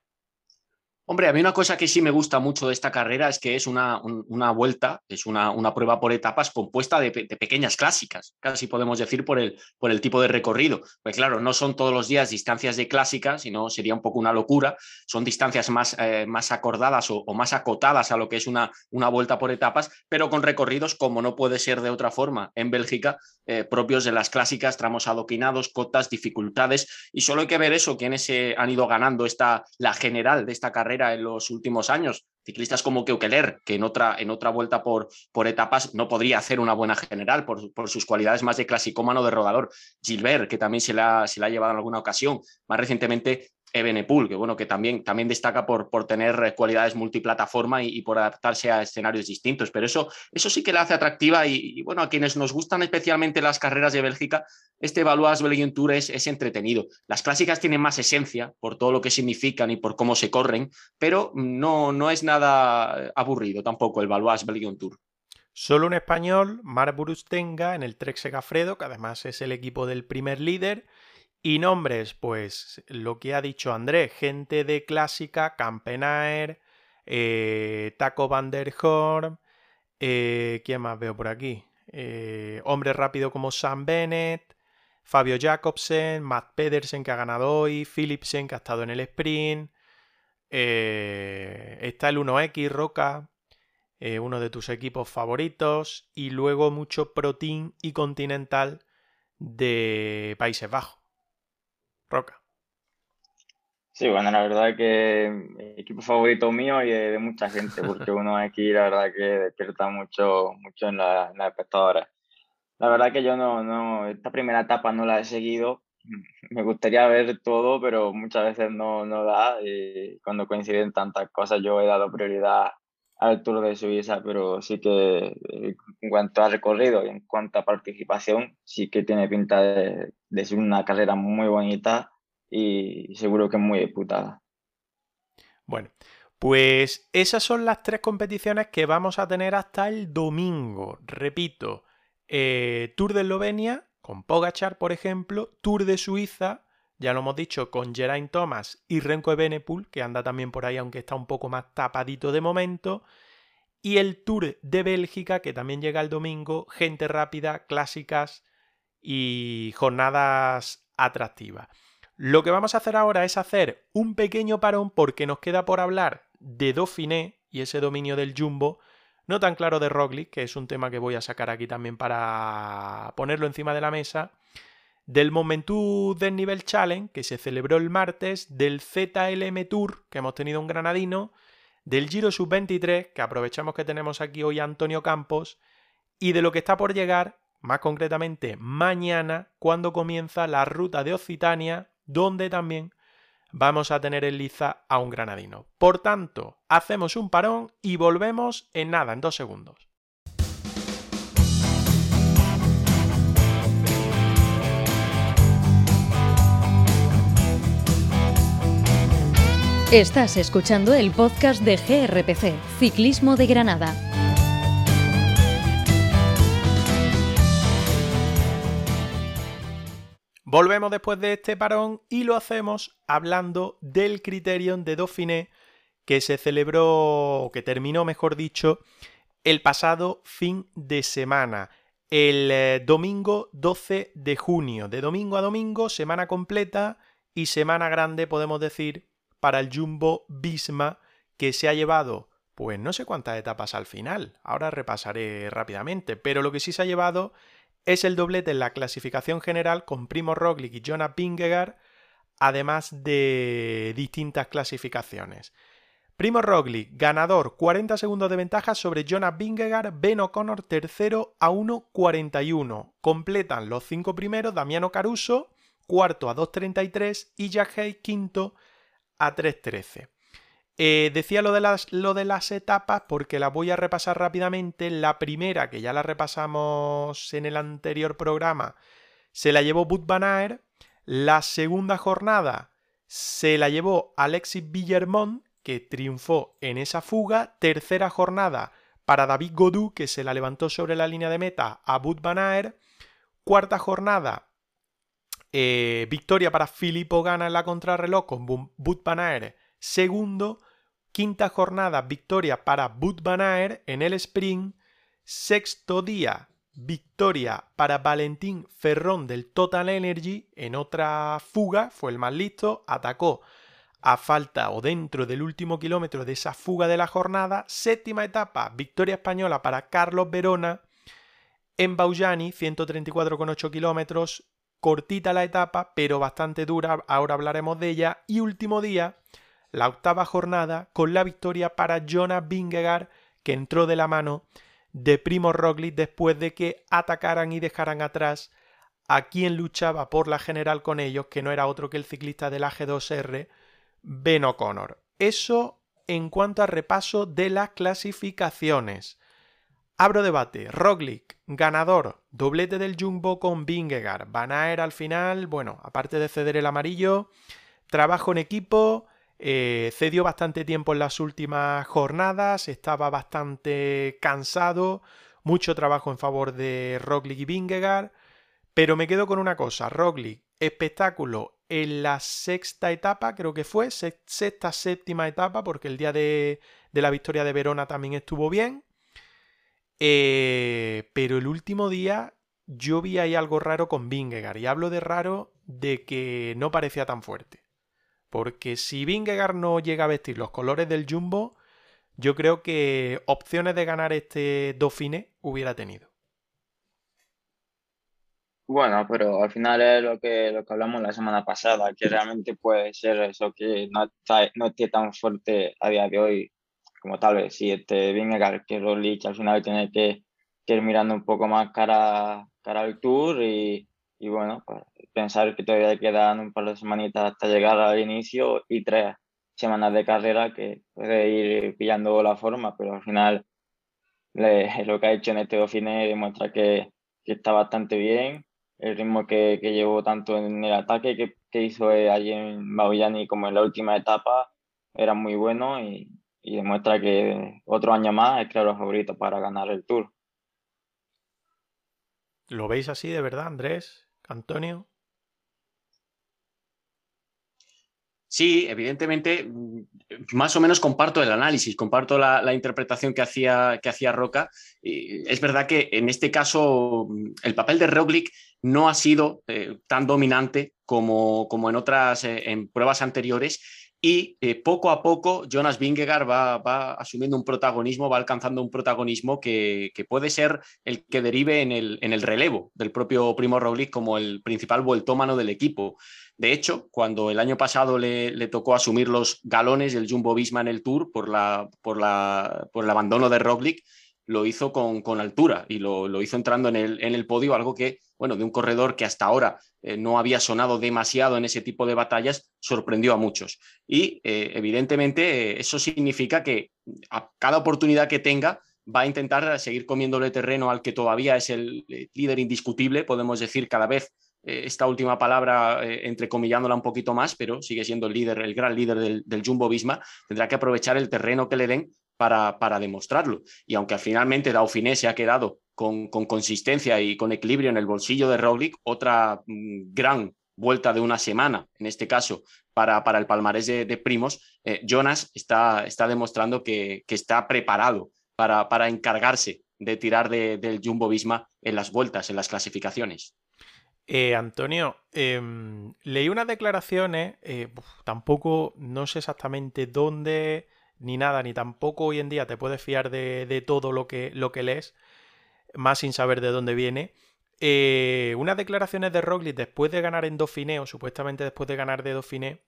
Hombre, a mí una cosa que sí me gusta mucho de esta carrera es que es una, una vuelta, es una, una, prueba por etapas compuesta de, pequeñas clásicas, casi podemos decir por el, por el tipo de recorrido. Pues claro, no son todos los días distancias de clásicas, sino sería un poco una locura. Son distancias más, eh, más acordadas o, más acotadas a lo que es una, una vuelta por etapas, pero con recorridos como no puede ser de otra forma en Bélgica, eh, propios de las clásicas, tramos adoquinados, cotas, dificultades. Y solo hay que ver eso, quienes se han ido ganando esta, la general de esta carrera en los últimos años. Ciclistas como Keukeler, que en otra, en otra vuelta por, por etapas no podría hacer una buena general por, por sus cualidades más de clasicómano de rodador. Gilbert, que también se la, se la ha llevado en alguna ocasión. Más recientemente, Ebenepul, que bueno, que también, también destaca por, por tener cualidades multiplataforma y, por adaptarse a escenarios distintos. Pero eso, eso sí que la hace atractiva y, bueno, a quienes nos gustan especialmente las carreras de Bélgica, este Valois Belgian Tour es, es, entretenido. Las clásicas tienen más esencia por todo lo que significan y por cómo se corren, pero no, no es nada aburrido tampoco el Valois Belgian Tour. Solo un español, Marc Brustenga, en el Trek Segafredo, que además es el equipo del primer líder. Y nombres, pues lo que ha dicho Andrés, gente de clásica, Campenaer, eh, Taco Van der Horn, eh, ¿quién más veo por aquí? Eh, hombre rápido como Sam Bennett, Fabio Jacobsen, Matt Pedersen que ha ganado hoy, Philipsen que ha estado en el sprint, está el 1X Roca, uno de tus equipos favoritos, y luego mucho Pro Team y Continental de Países Bajos. Roca. Sí, bueno, la verdad que equipo favorito mío y de, de mucha gente, porque uno aquí la verdad que despierta mucho, mucho en la, en la espectadora. La verdad que yo no, no, esta primera etapa no la he seguido. Me gustaría ver todo, pero muchas veces no, no da. Y cuando coinciden tantas cosas, yo he dado prioridad al Tour de Suiza, pero sí que en cuanto a recorrido y en cuanto a participación, sí que tiene pinta de, de ser una carrera muy bonita y seguro que muy disputada. Bueno, pues esas son las tres competiciones que vamos a tener hasta el domingo. Repito, eh, Tour de Eslovenia con Pogachar, por ejemplo, Tour de Suiza, ya lo hemos dicho, con Geraint Thomas y Renko Evenepoel, que anda también por ahí, aunque está un poco más tapadito de momento, y el Tour de Bélgica, que también llega el domingo, gente rápida, clásicas y jornadas atractivas. Lo que vamos a hacer ahora es hacer un pequeño parón porque nos queda por hablar de Dauphiné y ese dominio del Jumbo, no tan claro de Roglic, que es un tema que voy a sacar aquí también para ponerlo encima de la mesa, del Momentum del Nivel Challenge, que se celebró el martes, del ZLM Tour, que hemos tenido un granadino, del Giro Sub-23, que aprovechamos que tenemos aquí hoy a Antonio Campos, y de lo que está por llegar, más concretamente mañana, cuando comienza la ruta de Occitania, donde también vamos a tener en liza a un granadino. Por tanto, hacemos un parón y volvemos en nada, en dos segundos. Estás escuchando el podcast de GRPC, Ciclismo de Granada. Volvemos después de este parón y lo hacemos hablando del Criterion de Dauphiné que se celebró, que terminó, mejor dicho, el pasado fin de semana, el eh, domingo 12 de junio. De domingo a domingo, semana completa, y semana grande podemos decir para el Jumbo Visma que se ha llevado pues no sé cuántas etapas al final, ahora repasaré rápidamente, pero lo que sí se ha llevado es el doblete en la clasificación general con Primo Roglic y Jonas Vingegaard, además de distintas clasificaciones. Primo Roglic, ganador, 40 segundos de ventaja sobre Jonas Vingegaard, Ben O'Connor tercero a 1.41. Completan los cinco primeros Damiano Caruso, cuarto a 2.33 y Jack Hay quinto a 3.13. Eh, decía lo de, las, lo de las etapas porque la voy a repasar rápidamente. La primera, que ya la repasamos en el anterior programa, se la llevó Bud Van. La segunda jornada se la llevó Alexis Villermont, que triunfó en esa fuga. Tercera jornada para David Godú, que se la levantó sobre la línea de meta a Bud Van. Cuarta jornada, eh, victoria para Filippo Gana en la contrarreloj con Bud Van Aert segundo. Quinta jornada, victoria para Bud Van en el sprint. Sexto día, victoria para Valentín Ferrón del Total Energy en otra fuga, fue el más listo, atacó a falta o dentro del último kilómetro de esa fuga de la jornada. Séptima etapa, victoria española para Carlos Verona en Baujani, 134,8 kilómetros. Cortita la etapa, pero bastante dura, ahora hablaremos de ella. Y último día, la octava jornada con la victoria para Jonas Vingegaard que entró de la mano de Primo Roglic después de que atacaran y dejaran atrás a quien luchaba por la general con ellos, que no era otro que el ciclista del AG2R, Ben O'Connor. Eso en cuanto a repaso de las clasificaciones. Abro debate. Roglic, ganador, doblete del Jumbo con Vingegaard. Van Aert al final, bueno, aparte de ceder el amarillo, trabajo en equipo, eh, cedió bastante tiempo en las últimas jornadas, estaba bastante cansado, mucho trabajo en favor de Roglic y Vingegaard, pero me quedo con una cosa, Roglic, espectáculo en la sexta etapa, creo que fue, sexta, séptima etapa, porque el día de, la victoria de Verona también estuvo bien, eh, pero el último día yo vi ahí algo raro con Vingegaard, y hablo de raro de que no parecía tan fuerte. Porque si Vingegaard no llega a vestir los colores del Jumbo, yo creo que opciones de ganar este Dauphiné hubiera tenido. Bueno, pero al final es lo que, lo que hablamos la semana pasada, que realmente puede ser eso, que no, no esté tan fuerte a día de hoy como tal vez si este Vingegaard, que Roglic al final tiene que, ir mirando un poco más cara, cara al Tour y, y bueno, pues pensar que todavía quedan un par de semanitas hasta llegar al inicio y tres semanas de carrera que puede ir pillando la forma, pero al final lo que ha hecho en este Dauphiné demuestra que, que, está bastante bien. El ritmo que, que llevó tanto en el ataque que, que hizo allí en Bauyani como en la última etapa era muy bueno y, y demuestra que otro año más es claro favorito para ganar el Tour. ¿Lo veis así de verdad, Andrés? Antonio. Sí, evidentemente, mm, más o menos comparto el análisis, comparto la, interpretación que hacía, que hacía Roca. es verdad que en este caso mm, el papel de Roglic no ha sido eh, tan dominante como, como en otras eh, en pruebas anteriores y eh, poco a poco Jonas Vingegaard va, asumiendo un protagonismo, va alcanzando un protagonismo que, puede ser el que derive en el, relevo del propio Primo Roglic como el principal vueltómano del equipo. De hecho, cuando el año pasado le, tocó asumir los galones del Jumbo Visma en el Tour por, por el abandono de Roglic, lo hizo con, con altura y lo, lo, hizo entrando en el, en el podio, algo que, bueno, de un corredor que hasta ahora eh, no había sonado demasiado en ese tipo de batallas, sorprendió a muchos. Y eh, evidentemente eso significa que a cada oportunidad que tenga va a intentar seguir comiéndole terreno al que todavía es el eh, líder indiscutible, podemos decir cada vez esta última palabra entrecomillándola un poquito más, pero sigue siendo el líder, el gran líder del, del Jumbo Visma, tendrá que aprovechar el terreno que le den para, demostrarlo. Y aunque finalmente Dauphiné se ha quedado con, consistencia y con equilibrio en el bolsillo de Roglic, otra mm, gran vuelta de una semana, en este caso, para, para el palmarés de, primos, eh, Jonas está, está demostrando que, está preparado para, para, encargarse de tirar del Jumbo Visma en las vueltas, en las clasificaciones. Eh, Antonio, em, leí unas declaraciones, eh, tampoco, no sé exactamente dónde, ni nada, ni tampoco hoy en día te puedes fiar de, todo lo que, lo que lees, más sin saber de dónde viene. Eh, unas declaraciones de Roglic después de ganar en Dauphiné, o supuestamente después de ganar de Dauphiné,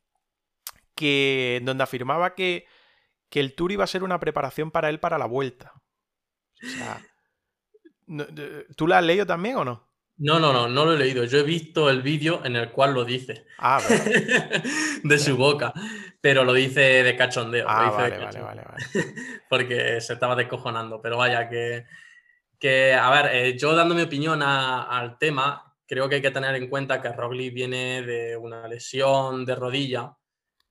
que, donde afirmaba que, que el Tour iba a ser una preparación para él para la vuelta. O sea, ¿tú la has leído también o no? No, no, no, no lo he leído. Yo he visto el vídeo en el cual lo dice. Ah, de su boca. Pero lo dice de cachondeo. Ah, vale, vale, vale, Porque se estaba descojonando. Pero vaya, que, que a ver, eh, yo dando mi opinión al tema, creo que hay que tener en cuenta que Roglic viene de una lesión de rodilla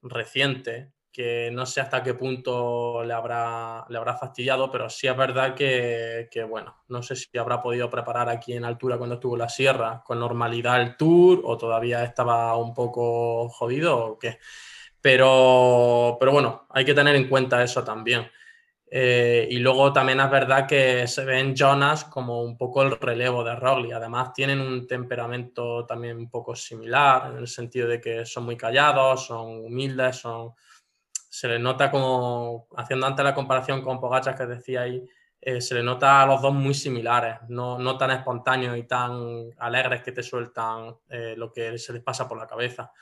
reciente que no sé hasta qué punto le habrá, le habrá fastidiado, pero sí es verdad que, bueno, no sé si habrá podido preparar aquí en altura cuando estuvo en la sierra con normalidad el tour o todavía estaba un poco jodido o qué. Pero, pero bueno, hay que tener en cuenta eso también. Eh, y luego también es verdad que se ven Jonas como un poco el relevo de Roglic. Además, tienen un temperamento también un poco similar, en el sentido de que son muy callados, son humildes, son, se le nota como, haciendo antes la comparación con Pogachas que decía ahí, eh, se le nota a los dos muy similares, no, no tan espontáneos y tan alegres que te sueltan eh, lo que se les pasa por la cabeza.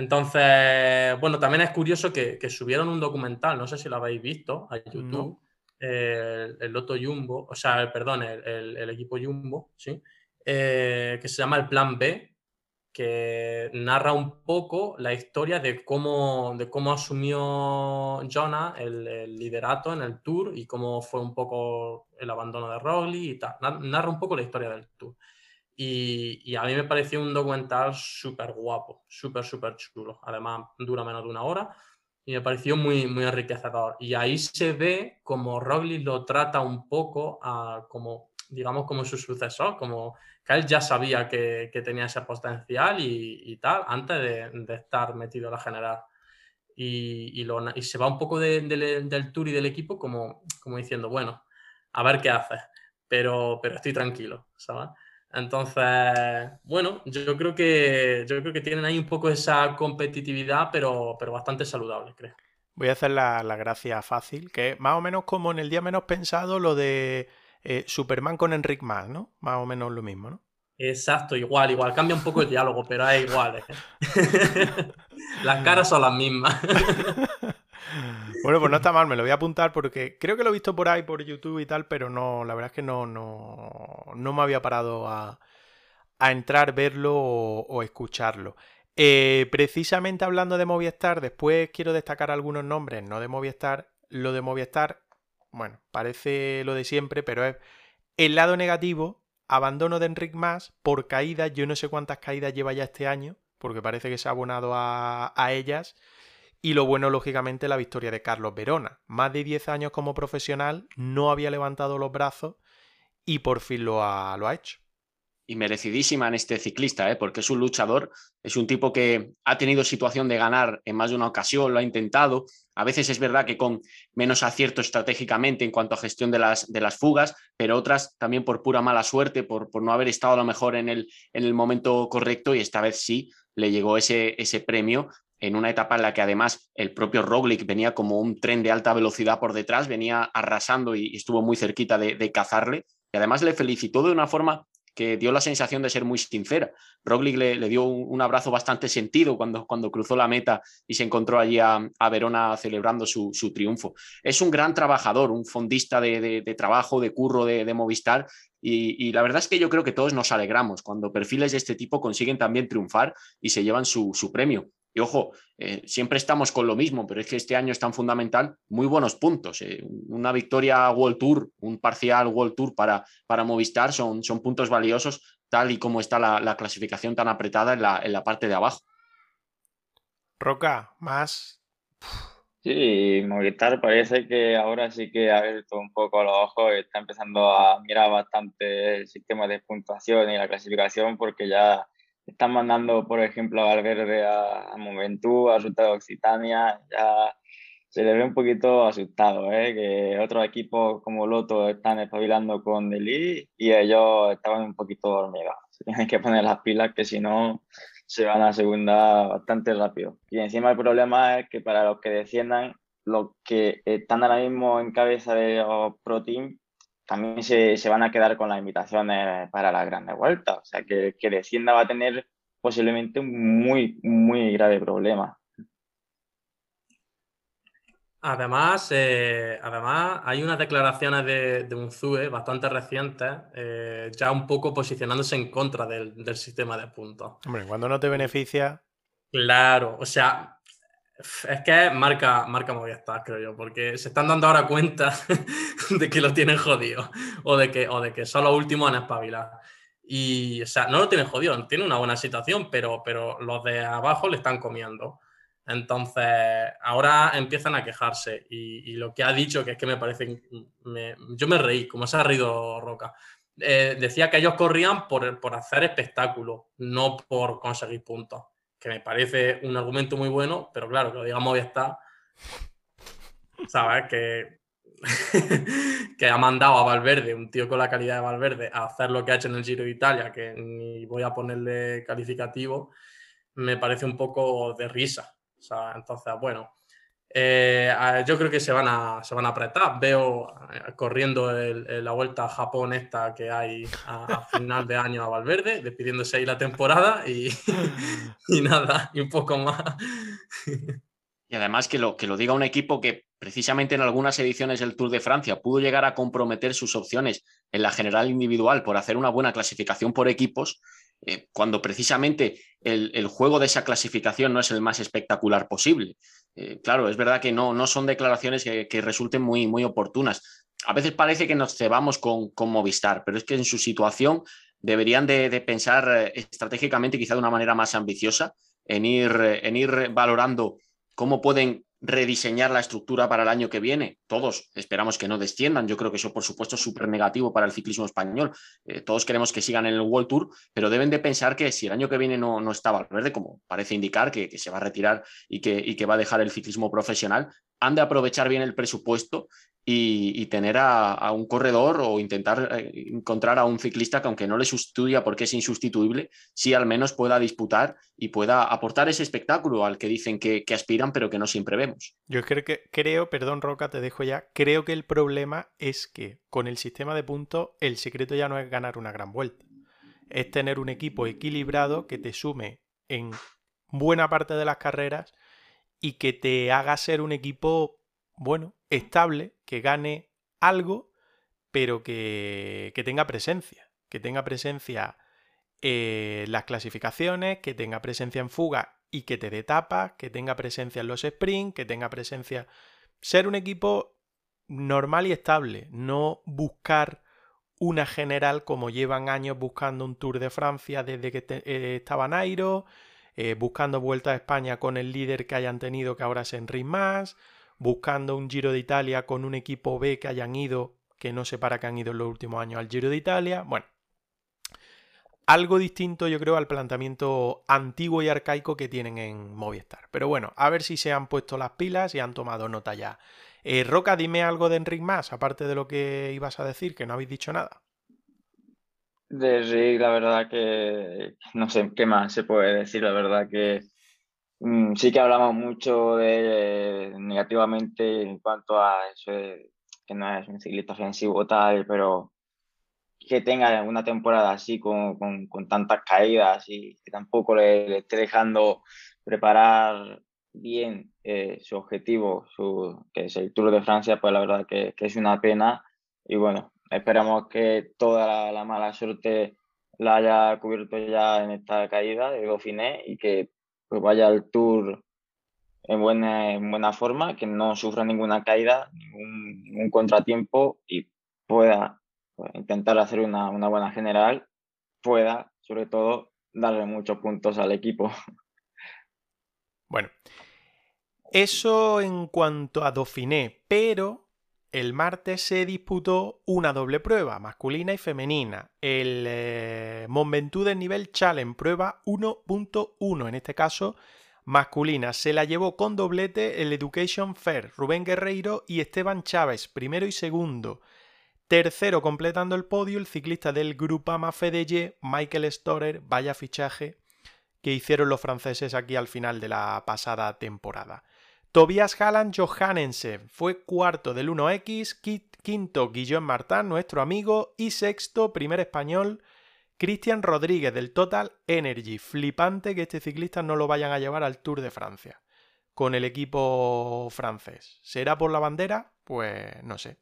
Entonces, bueno, también es curioso que, que subieron un documental, no sé si lo habéis visto, a YouTube, el, el, Loto Jumbo, o sea, perdón, el, el, equipo Jumbo, ¿sí? Eh, que se llama el Plan B, que narra un poco la historia de cómo, de cómo asumió Jonah el, liderato en el tour y cómo fue un poco el abandono de Roglic y tal. Narra un poco la historia del tour. Y, y a mí me pareció un documental súper guapo, súper, súper chulo. Además, dura menos de una hora y me pareció muy, muy enriquecedor. Y ahí se ve como Roglic lo trata un poco a, como, digamos, como su sucesor, como él ya sabía que, tenía ese potencial y, tal, antes de, estar metido en la general. Y, y, se va un poco del tour y del equipo como, como diciendo, bueno, a ver qué hace, pero, pero estoy tranquilo, ¿sabes? Entonces, bueno, yo creo que yo creo que tienen ahí un poco esa competitividad, pero, pero bastante saludable, creo. Voy a hacer la, la gracia fácil, que más o menos como en el día menos pensado lo de eh, Superman con Enric Más, ¿no? Más o menos lo mismo, ¿no? Exacto, igual, igual. Cambia un poco el diálogo, pero es igual. ¿eh? las caras son las mismas. bueno, pues no está mal, me lo voy a apuntar porque creo que lo he visto por ahí, por YouTube y tal, pero no, la verdad es que no, no, no me había parado a, entrar, verlo o, escucharlo. Eh, precisamente hablando de Movistar, después quiero destacar algunos nombres, no de Movistar. Lo de Movistar bueno, parece lo de siempre, pero es el lado negativo, abandono de Enric Más por caídas, yo no sé cuántas caídas lleva ya este año, porque parece que se ha abonado a, ellas. Y lo bueno, lógicamente, la victoria de Carlos Verona. Más de 10 años como profesional, no había levantado los brazos y por fin lo ha, hecho y merecidísima en este ciclista, ¿eh? porque es un luchador, es un tipo que ha tenido situación de ganar en más de una ocasión, lo ha intentado. A veces es verdad que con menos acierto estratégicamente en cuanto a gestión de las, de las fugas, pero otras también por pura mala suerte, por, por no haber estado a lo mejor en el, en el momento correcto y esta vez sí le llegó ese, ese premio en una etapa en la que además el propio Roglic venía como un tren de alta velocidad por detrás, venía arrasando y estuvo muy cerquita de, cazarle. Y además le felicitó de una forma que dio la sensación de ser muy sincera. Roglic le, dio un, abrazo bastante sentido cuando, cuando cruzó la meta y se encontró allí a, Verona celebrando su, triunfo. Es un gran trabajador, un fondista de, trabajo, de curro de, Movistar y, la verdad es que yo creo que todos nos alegramos cuando perfiles de este tipo consiguen también triunfar y se llevan su premio. Y ojo, eh, siempre estamos con lo mismo, pero es que este año es tan fundamental, muy buenos puntos. Eh. Una victoria World Tour, un parcial World Tour para, para Movistar son, son puntos valiosos, tal y como está la, clasificación tan apretada en la, en la, parte de abajo. Roca, más. Sí, Movistar parece que ahora sí que ha abierto un poco los ojos y está empezando a mirar bastante el sistema de puntuación y la clasificación porque ya están mandando, por ejemplo, a Valverde a, a Momentú, a Occitania, ya se le ve un poquito asustado, ¿eh? que otros equipos como Loto están espabilando con Deli y ellos estaban un poquito dormidos. tienen que poner las pilas, que si no se van a segunda bastante rápido. Y encima el problema es que para los que desciendan, los que están ahora mismo en cabeza de los Pro Team, también se, se van a quedar con las invitaciones para las grandes vueltas. O sea, que que descienda va a tener posiblemente un muy, muy grave problema. Además, eh, además, hay unas declaraciones de, de Unzue bastante recientes, eh, ya un poco posicionándose en contra del, del, sistema de puntos. Hombre, cuando no te beneficia. Claro, o sea, es que marca, marca Movistar, creo yo, porque se están dando ahora cuenta de que lo tienen jodido o de que, o de que son los últimos en espabilar. Y, o sea, no lo tienen jodido, tiene una buena situación, pero, pero los de abajo le están comiendo. Entonces, ahora empiezan a quejarse y, lo que ha dicho, que es que me parece, yo me reí, como se ha reído Roca, eh, decía que ellos corrían por, por, hacer espectáculo, no por conseguir puntos, que me parece un argumento muy bueno, pero claro, que lo digamos está, ¿sabes? Que, que ha mandado a Valverde, un tío con la calidad de Valverde, a hacer lo que ha hecho en el Giro de Italia, que ni voy a ponerle calificativo, me parece un poco de risa. O sea, entonces, bueno, eh, yo creo que se van a, se van a apretar. Veo eh, corriendo el, el, la vuelta a Japón esta que hay a, a, final de año a Valverde, despidiéndose ahí la temporada y, y nada, y un poco más. Y además que lo, que lo diga un equipo que precisamente en algunas ediciones del Tour de Francia pudo llegar a comprometer sus opciones en la general individual por hacer una buena clasificación por equipos, eh, cuando precisamente el, el, juego de esa clasificación no es el más espectacular posible. Eh, claro, es verdad que no, no son declaraciones que, que, resulten muy, muy oportunas. A veces parece que nos cebamos con, con Movistar, pero es que en su situación deberían de, de pensar eh, estratégicamente quizá de una manera más ambiciosa en ir, en ir valorando cómo pueden rediseñar la estructura para el año que viene. Todos esperamos que no desciendan. Yo creo que eso, por supuesto, es súper negativo para el ciclismo español. Eh, todos queremos que sigan en el World Tour, pero deben de pensar que si el año que viene no, no está Valverde, como parece indicar que, que se va a retirar y que, y que, va a dejar el ciclismo profesional, han de aprovechar bien el presupuesto y, tener a, a, un corredor o intentar eh, encontrar a un ciclista que aunque no le sustituya porque es insustituible, sí al menos pueda disputar y pueda aportar ese espectáculo al que dicen que, que aspiran pero que no siempre vemos. Yo creo que creo, perdón Roca, te dejo ya, creo que el problema es que con el sistema de puntos el secreto ya no es ganar una gran vuelta, es tener un equipo equilibrado que te sume en buena parte de las carreras y que te haga ser un equipo, bueno, estable, que gane algo, pero que, que tenga presencia, que tenga presencia en eh, las clasificaciones, que tenga presencia en fuga y que te dé tapas, que tenga presencia en los sprints, que tenga presencia... Ser un equipo normal y estable, no buscar una general como llevan años buscando un Tour de Francia desde que te, eh, estaba Nairo, eh, buscando vuelta a España con el líder que hayan tenido que ahora es Enric Mas, buscando un Giro de Italia con un equipo B que hayan ido, que no sé para qué han ido en los últimos años al Giro de Italia. Bueno, algo distinto yo creo al planteamiento antiguo y arcaico que tienen en Movistar. Pero bueno, a ver si se han puesto las pilas y han tomado nota ya. Eh, Roca, dime algo de Enric Mas, aparte de lo que ibas a decir, que no habéis dicho nada. De Rick, la verdad que no sé qué más se puede decir, la verdad que mmm, sí que hablamos mucho de negativamente en cuanto a eso de, que no es un ciclista ofensivo tal, pero que tenga una temporada así con, con, con tantas caídas y que tampoco le, le, esté dejando preparar bien eh, su objetivo, su, que es el Tour de Francia, pues la verdad que, que es una pena. Y bueno, Esperamos que toda la, la, mala suerte la haya cubierto ya en esta caída de Dauphiné y que pues, vaya al Tour en buena, en buena forma, que no sufra ninguna caída, ningún, contratiempo y pueda pues, intentar hacer una, una buena general, pueda sobre todo darle muchos puntos al equipo. Bueno, eso en cuanto a Dauphiné, pero el martes se disputó una doble prueba, masculina y femenina. El eh, Ventoux nivel Challenge, prueba 1.1, en este caso masculina. Se la llevó con doblete el Education Fair, Rubén Guerreiro y Esteban Chávez, primero y segundo. Tercero, completando el podio, el ciclista del Grupama FDG, Michael Storer, vaya fichaje que hicieron los franceses aquí al final de la pasada temporada. Tobias Halland Johannensen fue cuarto del 1X, quinto Guillaume Martin, nuestro amigo, y sexto, primer español, Cristian Rodríguez del Total Energy. Flipante que este ciclista no lo vayan a llevar al Tour de Francia con el equipo francés. ¿Será por la bandera? Pues no sé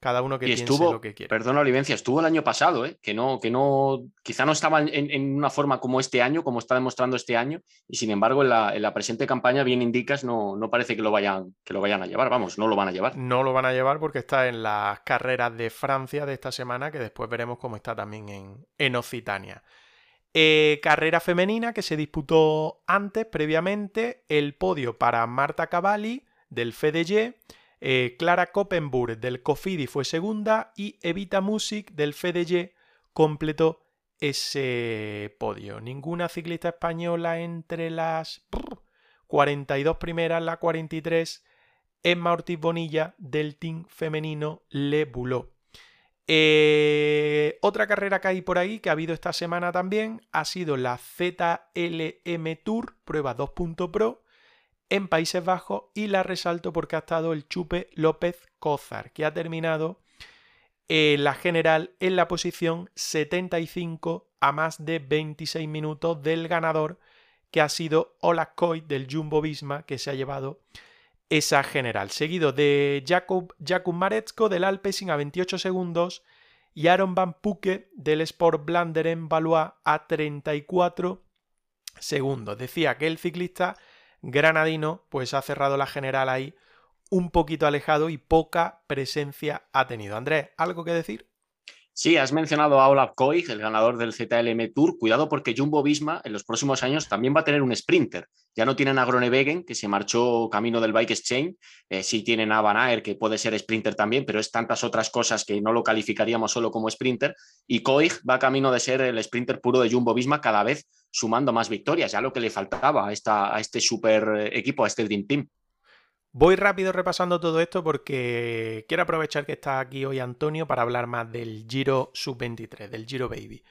cada uno que piense lo que quiere. Perdona, Olivencia, estuvo el año pasado, ¿eh? que no, que no, quizá no estaba en, una forma como este año, como está demostrando este año, y sin embargo, en la, presente campaña, bien indicas, no, no parece que lo vayan, que lo vayan a llevar, vamos, no lo van a llevar. No lo van a llevar porque está en las carreras de Francia de esta semana, que después veremos cómo está también en, en Occitania. Eh, carrera femenina que se disputó antes, previamente, el podio para Marta Cavalli del FDG eh, Clara Koppenburg del Cofidi fue segunda y Evita Music del FDG completó ese podio. Ninguna ciclista española entre las 42 primeras, la 43, Emma Ortiz Bonilla del team femenino Le Boulot. Eh, otra carrera que hay por ahí que ha habido esta semana también ha sido la ZLM Tour, prueba 2.pro, en Países Bajos y la resalto porque ha estado el Chupe López Cózar, que ha terminado la general en la posición 75 a más de 26 minutos del ganador, que ha sido Olaf Koy del Jumbo Visma, que se ha llevado esa general, seguido de Jakub, Jakub del Alpecin a 28 segundos y Aaron Van Puke del Sport Blanderen Valois a 34 segundos. Decía que el ciclista granadino pues ha cerrado la general ahí un poquito alejado y poca presencia ha tenido. Andrés, ¿algo que decir? Sí, has mencionado a Olaf Koig, el ganador del ZLM Tour. Cuidado porque Jumbo Visma en los próximos años también va a tener un sprinter. Ya no tienen a Gronewegen, que se marchó camino del Bike Exchange. Eh, sí tienen a Van Aert, que puede ser sprinter también, pero es tantas otras cosas que no lo calificaríamos solo como sprinter. Y Koig va camino de ser el sprinter puro de Jumbo Visma cada vez sumando más victorias, ya lo que le faltaba a, esta, a este super equipo, a este Dream Team. Voy rápido repasando todo esto porque quiero aprovechar que está aquí hoy Antonio para hablar más del Giro Sub-23, del Giro Baby.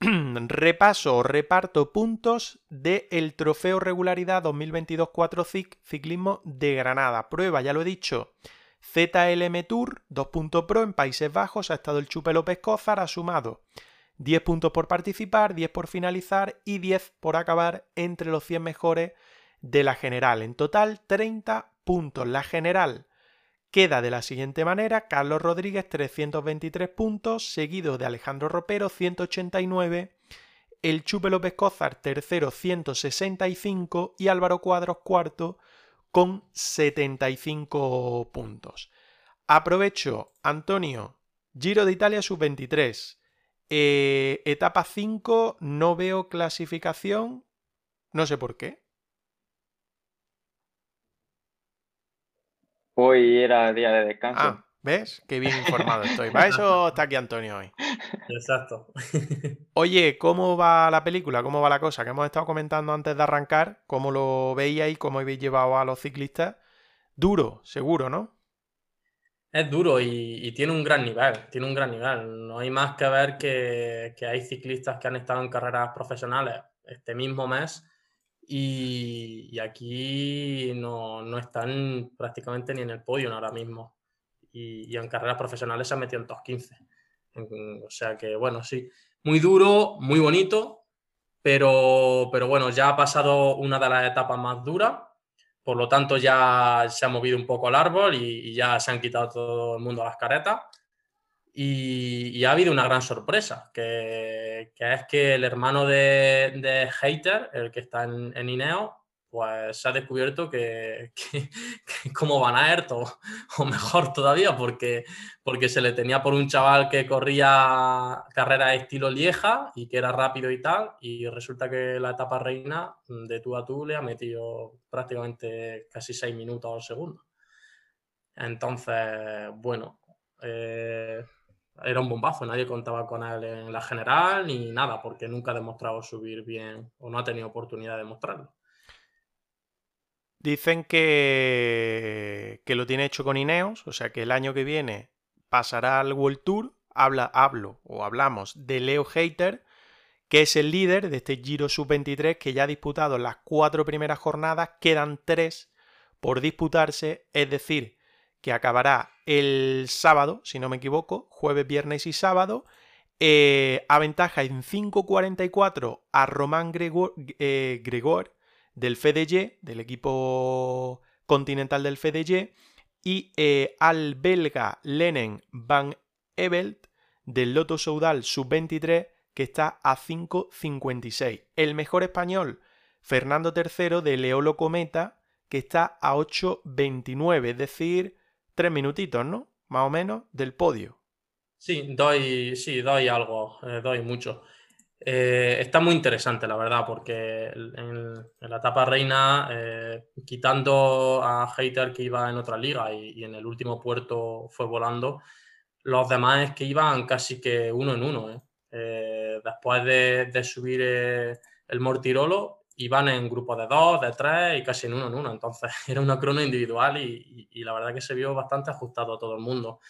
Repaso, reparto puntos del Trofeo Regularidad 2022 4 CIC Ciclismo de Granada. Prueba, ya lo he dicho, ZLM Tour 2. Pro en Países Bajos ha estado el Chupe López Cózar, ha sumado 10 puntos por participar, 10 por finalizar y 10 por acabar entre los 100 mejores de la general. En total, 30 puntos. La general queda de la siguiente manera: Carlos Rodríguez, 323 puntos, seguido de Alejandro Ropero, 189. El Chupe López Cózar, tercero, 165. Y Álvaro Cuadros, cuarto, con 75 puntos. Aprovecho, Antonio, Giro de Italia sub-23. Eh, etapa 5, no veo clasificación. No sé por qué. Hoy era día de descanso. Ah, ¿ves? Qué bien informado estoy. Para eso está aquí Antonio hoy. Exacto. Oye, ¿cómo va la película? ¿Cómo va la cosa? Que hemos estado comentando antes de arrancar. ¿Cómo lo veíais? ¿Cómo habéis llevado a los ciclistas? Duro, seguro, ¿no? Es duro y, tiene un gran nivel, tiene un gran nivel. No hay más que ver que, hay ciclistas que han estado en carreras profesionales este mismo mes y, aquí no, están prácticamente ni en el podio ahora mismo. Y, en carreras profesionales se han metido en top 15. o sea que, bueno, sí, muy duro, muy bonito, pero, pero bueno, ya ha pasado una de las etapas más duras por lo tanto, ya se ha movido un poco el árbol y, ya se han quitado todo el mundo las caretas. Y, ha habido una gran sorpresa, que, es que el hermano de, de Hater, el que está en, en Ineo, pues se ha descubierto que, como Van Aert o, mejor todavía porque, porque se le tenía por un chaval que corría carrera estilo Lieja y que era rápido y tal y resulta que la etapa reina de tú a tú le ha metido prácticamente casi seis minutos al segundo. Entonces, bueno, eh, era un bombazo, nadie contaba con él en la general ni nada porque nunca ha demostrado subir bien o no ha tenido oportunidad de mostrarlo. Dicen que, que lo tiene hecho con Ineos, o sea que el año que viene pasará al World Tour. Habla, hablo o hablamos de Leo Hater, que es el líder de este Giro Sub-23 que ya ha disputado las cuatro primeras jornadas, quedan tres por disputarse, es decir, que acabará el sábado, si no me equivoco, jueves, viernes y sábado. Eh, aventaja en 5.44 a Román Gregor, eh, Gregor del FDG, del equipo continental del FDG, y eh, al belga Lenen Van Evelt del Loto Soudal Sub-23, que está a 5.56. El mejor español, Fernando III de Leolo Cometa, que está a 8.29, es decir, tres minutitos, ¿no? Más o menos del podio. Sí, doy, sí, doy algo, eh, doy mucho. Eh, está muy interesante, la verdad, porque en, la etapa reina, eh, quitando a Hater que iba en otra liga y, en el último puerto fue volando, los demás es que iban casi que uno en uno. después de, de subir el Mortirolo, iban en grupos de dos, de tres y casi en uno en uno. Entonces era una crono individual y, la verdad que se vio bastante ajustado a todo el mundo.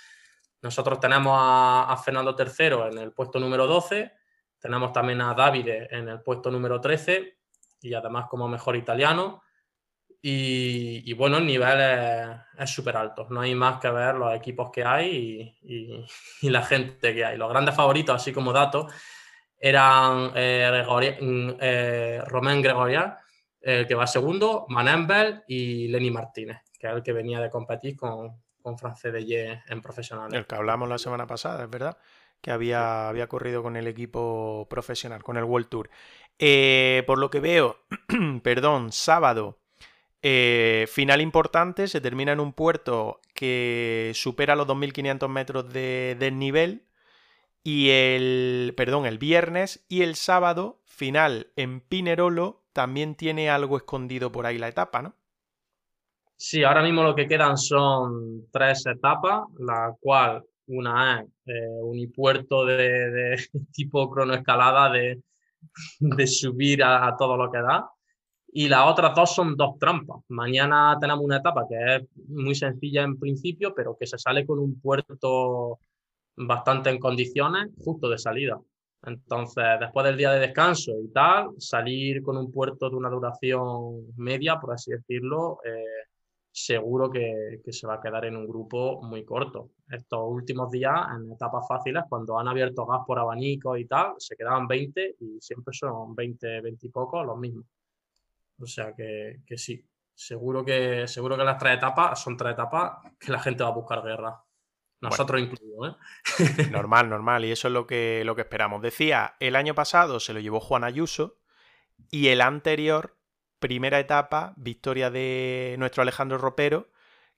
Nosotros tenemos a, Fernando III en el puesto número 12, tenemos también a Davide en el puesto número 13 y además como mejor italiano. Y, bueno, el nivel es súper alto. No hay más que ver los equipos que hay y, y la gente que hay. Los grandes favoritos, así como datos, eran eh, mm, eh, Román Gregorian, el que va segundo, Manembel y Lenny Martínez, que es el que venía de competir con, con France de en profesional. El que hablamos la semana pasada, es verdad, que había, había corrido con el equipo profesional, con el World Tour. Eh, por lo que veo, perdón, sábado, final importante, se termina en un puerto que supera los 2.500 metros de desnivel y el, perdón, el viernes y el sábado final en Pinerolo también tiene algo escondido por ahí la etapa, ¿no? Sí, ahora mismo lo que quedan son tres etapas, la cual una es eh, unipuerto de, tipo cronoescalada de, de subir a, todo lo que da. Y las otras dos son dos trampas. Mañana tenemos una etapa que es muy sencilla en principio, pero que se sale con un puerto bastante en condiciones justo de salida. Entonces, después del día de descanso y tal, salir con un puerto de una duración media, por así decirlo, eh, seguro que, que, se va a quedar en un grupo muy corto. Estos últimos días, en etapas fáciles, cuando han abierto gas por abanico y tal, se quedaban 20 y siempre son 20, 20 y pocos los mismos. O sea que, que sí, seguro que, seguro que las tres etapas son tres etapas que la gente va a buscar guerra. Nosotros incluidos, ¿eh? normal, normal, y eso es lo que, lo que esperamos. Decía, el año pasado se lo llevó Juan Ayuso y el anterior, primera etapa, victoria de nuestro Alejandro Ropero,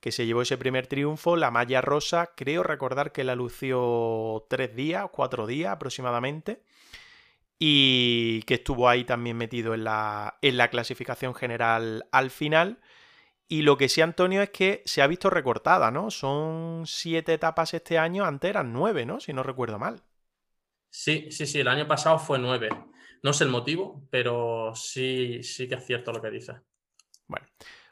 que se llevó ese primer triunfo, la malla rosa, creo recordar que la lució tres días, cuatro días aproximadamente, y que estuvo ahí también metido en la, en la clasificación general al final. Y lo que sí, Antonio, es que se ha visto recortada, ¿no? Son siete etapas este año, antes eran nueve, ¿no? Si no recuerdo mal. Sí, sí, sí, el año pasado fue nueve. No sé el motivo, pero sí, sí que es cierto lo que dices. Bueno,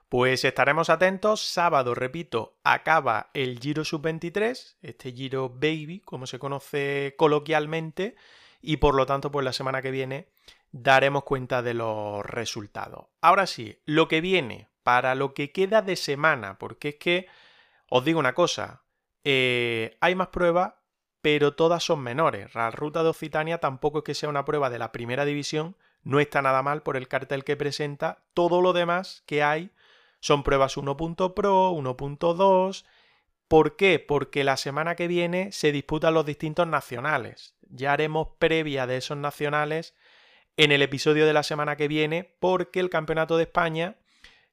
pues estaremos atentos. Sábado, repito, acaba el Giro Sub-23, este Giro Baby, como se conoce coloquialmente, y por lo tanto, pues la semana que viene daremos cuenta de los resultados. Ahora sí, lo que viene para lo que queda de semana, porque es que, os digo una cosa, eh, hay más pruebas, pero todas son menores. La ruta de Occitania tampoco es que sea una prueba de la primera división, no está nada mal por el cartel que presenta, todo lo demás que hay son pruebas 1.pro, 1.2. ¿Por qué? Porque la semana que viene se disputan los distintos nacionales. Ya haremos previa de esos nacionales en el episodio de la semana que viene, porque el Campeonato de España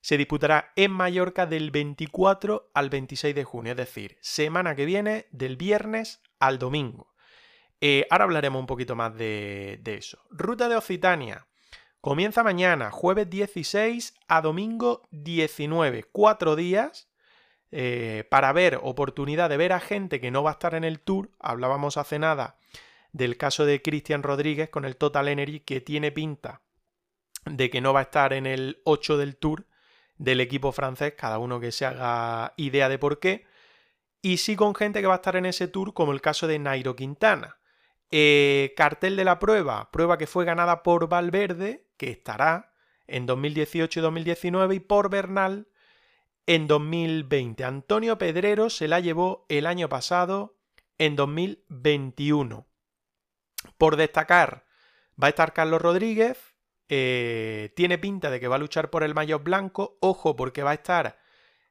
se disputará en Mallorca del 24 al 26 de junio, es decir, semana que viene del viernes al domingo. Eh, ahora hablaremos un poquito más de, eso. Ruta de Occitania. Comienza mañana, jueves 16 a domingo 19. Cuatro días eh, para ver oportunidad de ver a gente que no va a estar en el tour. Hablábamos hace nada del caso de Cristian Rodríguez con el Total Energy que tiene pinta de que no va a estar en el 8 del tour del equipo francés, cada uno que se haga idea de por qué. y sí con gente que va a estar en ese tour, como el caso de Nairo Quintana. Eh, cartel de la prueba, prueba que fue ganada por Valverde, que estará en 2018 y 2019, y por Bernal en 2020. Antonio Pedrero se la llevó el año pasado en 2021. Por destacar, va a estar Carlos Rodríguez, eh, tiene pinta de que va a luchar por el mayor blanco, ojo porque va a estar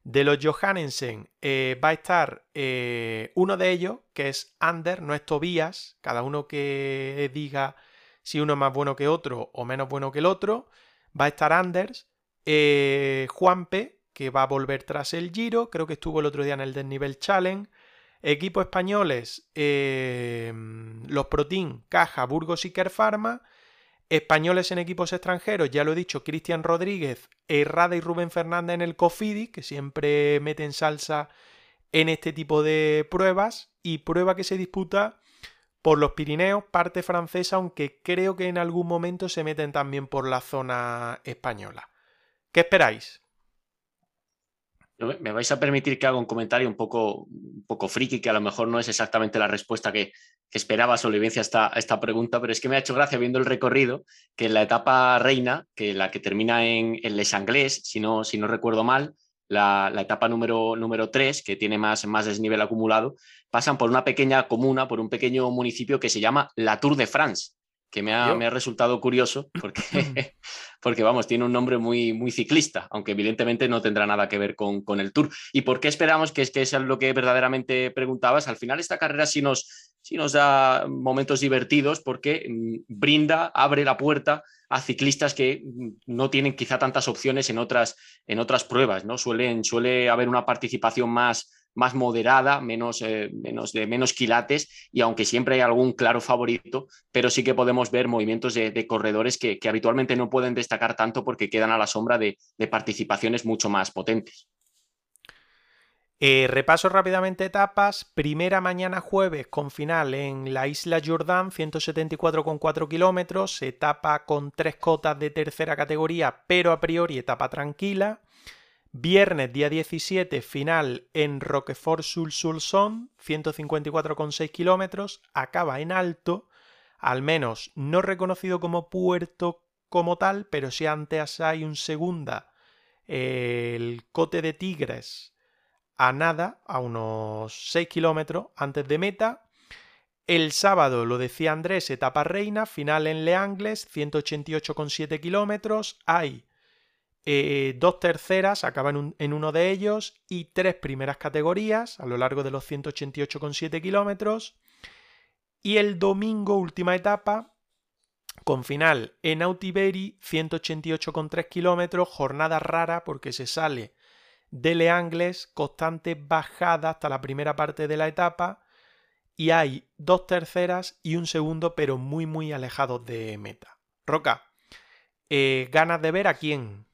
de los Johannesen, eh, va a estar eh, uno de ellos, que es Ander, no es Tobías, cada uno que diga si uno es más bueno que otro o menos bueno que el otro, va a estar Anders, Juanpe, que va a volver tras el Giro, creo que estuvo el otro día en el Desnivel Challenge, Equipos españoles, los Protein, Caja, Burgos y Kerpharma. Españoles en equipos extranjeros, ya lo he dicho, Cristian Rodríguez, Errada y Rubén Fernández en el Cofidi, que siempre meten salsa en este tipo de pruebas. Y prueba que se disputa por los Pirineos, parte francesa, aunque creo que en algún momento se meten también por la zona española. ¿Qué esperáis? Me vais a permitir que haga un comentario un poco, poco friki, que a lo mejor no es exactamente la respuesta que, esperaba Solivencia a esta, pregunta, pero es que me ha hecho gracia viendo el recorrido que en la etapa reina, que la que termina en, Les Anglais, si no, si no recuerdo mal, la, etapa número, número 3, que tiene más, más desnivel acumulado, pasan por una pequeña comuna, por un pequeño municipio que se llama La Tour de France, que me ha, me ha resultado curioso porque, porque, vamos, tiene un nombre muy, muy ciclista, aunque evidentemente no tendrá nada que ver con, con, el Tour. ¿Y por qué esperamos que es que es lo que verdaderamente preguntabas? Al final esta carrera sí nos, sí nos da momentos divertidos porque mm, brinda, abre la puerta a ciclistas que mm, no tienen quizá tantas opciones en otras, en otras pruebas, ¿no? Suelen, suele haber una participación más más moderada, menos, eh, menos, de menos quilates y aunque siempre hay algún claro favorito, pero sí que podemos ver movimientos de, corredores que, habitualmente no pueden destacar tanto porque quedan a la sombra de, participaciones mucho más potentes. Eh, repaso rápidamente etapas. Primera mañana jueves con final en la isla Jordán, 174,4 kilómetros. Etapa con tres cotas de tercera categoría, pero a priori etapa tranquila. Viernes día 17, final en Roquefort-sur-Soulson, 154,6 kilómetros, acaba en alto, al menos no reconocido como puerto como tal, pero si antes hay un segunda, el Cote de Tigres a nada, a unos 6 kilómetros antes de meta. El sábado, lo decía Andrés, etapa reina, final en Le Angles, 188,7 kilómetros. Hay eh, dos terceras acaban en uno de ellos y tres primeras categorías a lo largo de los 188,7 kilómetros. Y el domingo, última etapa, con final en Autiberi, 188,3 kilómetros, jornada rara porque se sale de Le Angles, constante bajada hasta la primera parte de la etapa y hay dos terceras y un segundo, pero muy muy alejados de meta. Roca, eh, ¿ganas de ver a quién?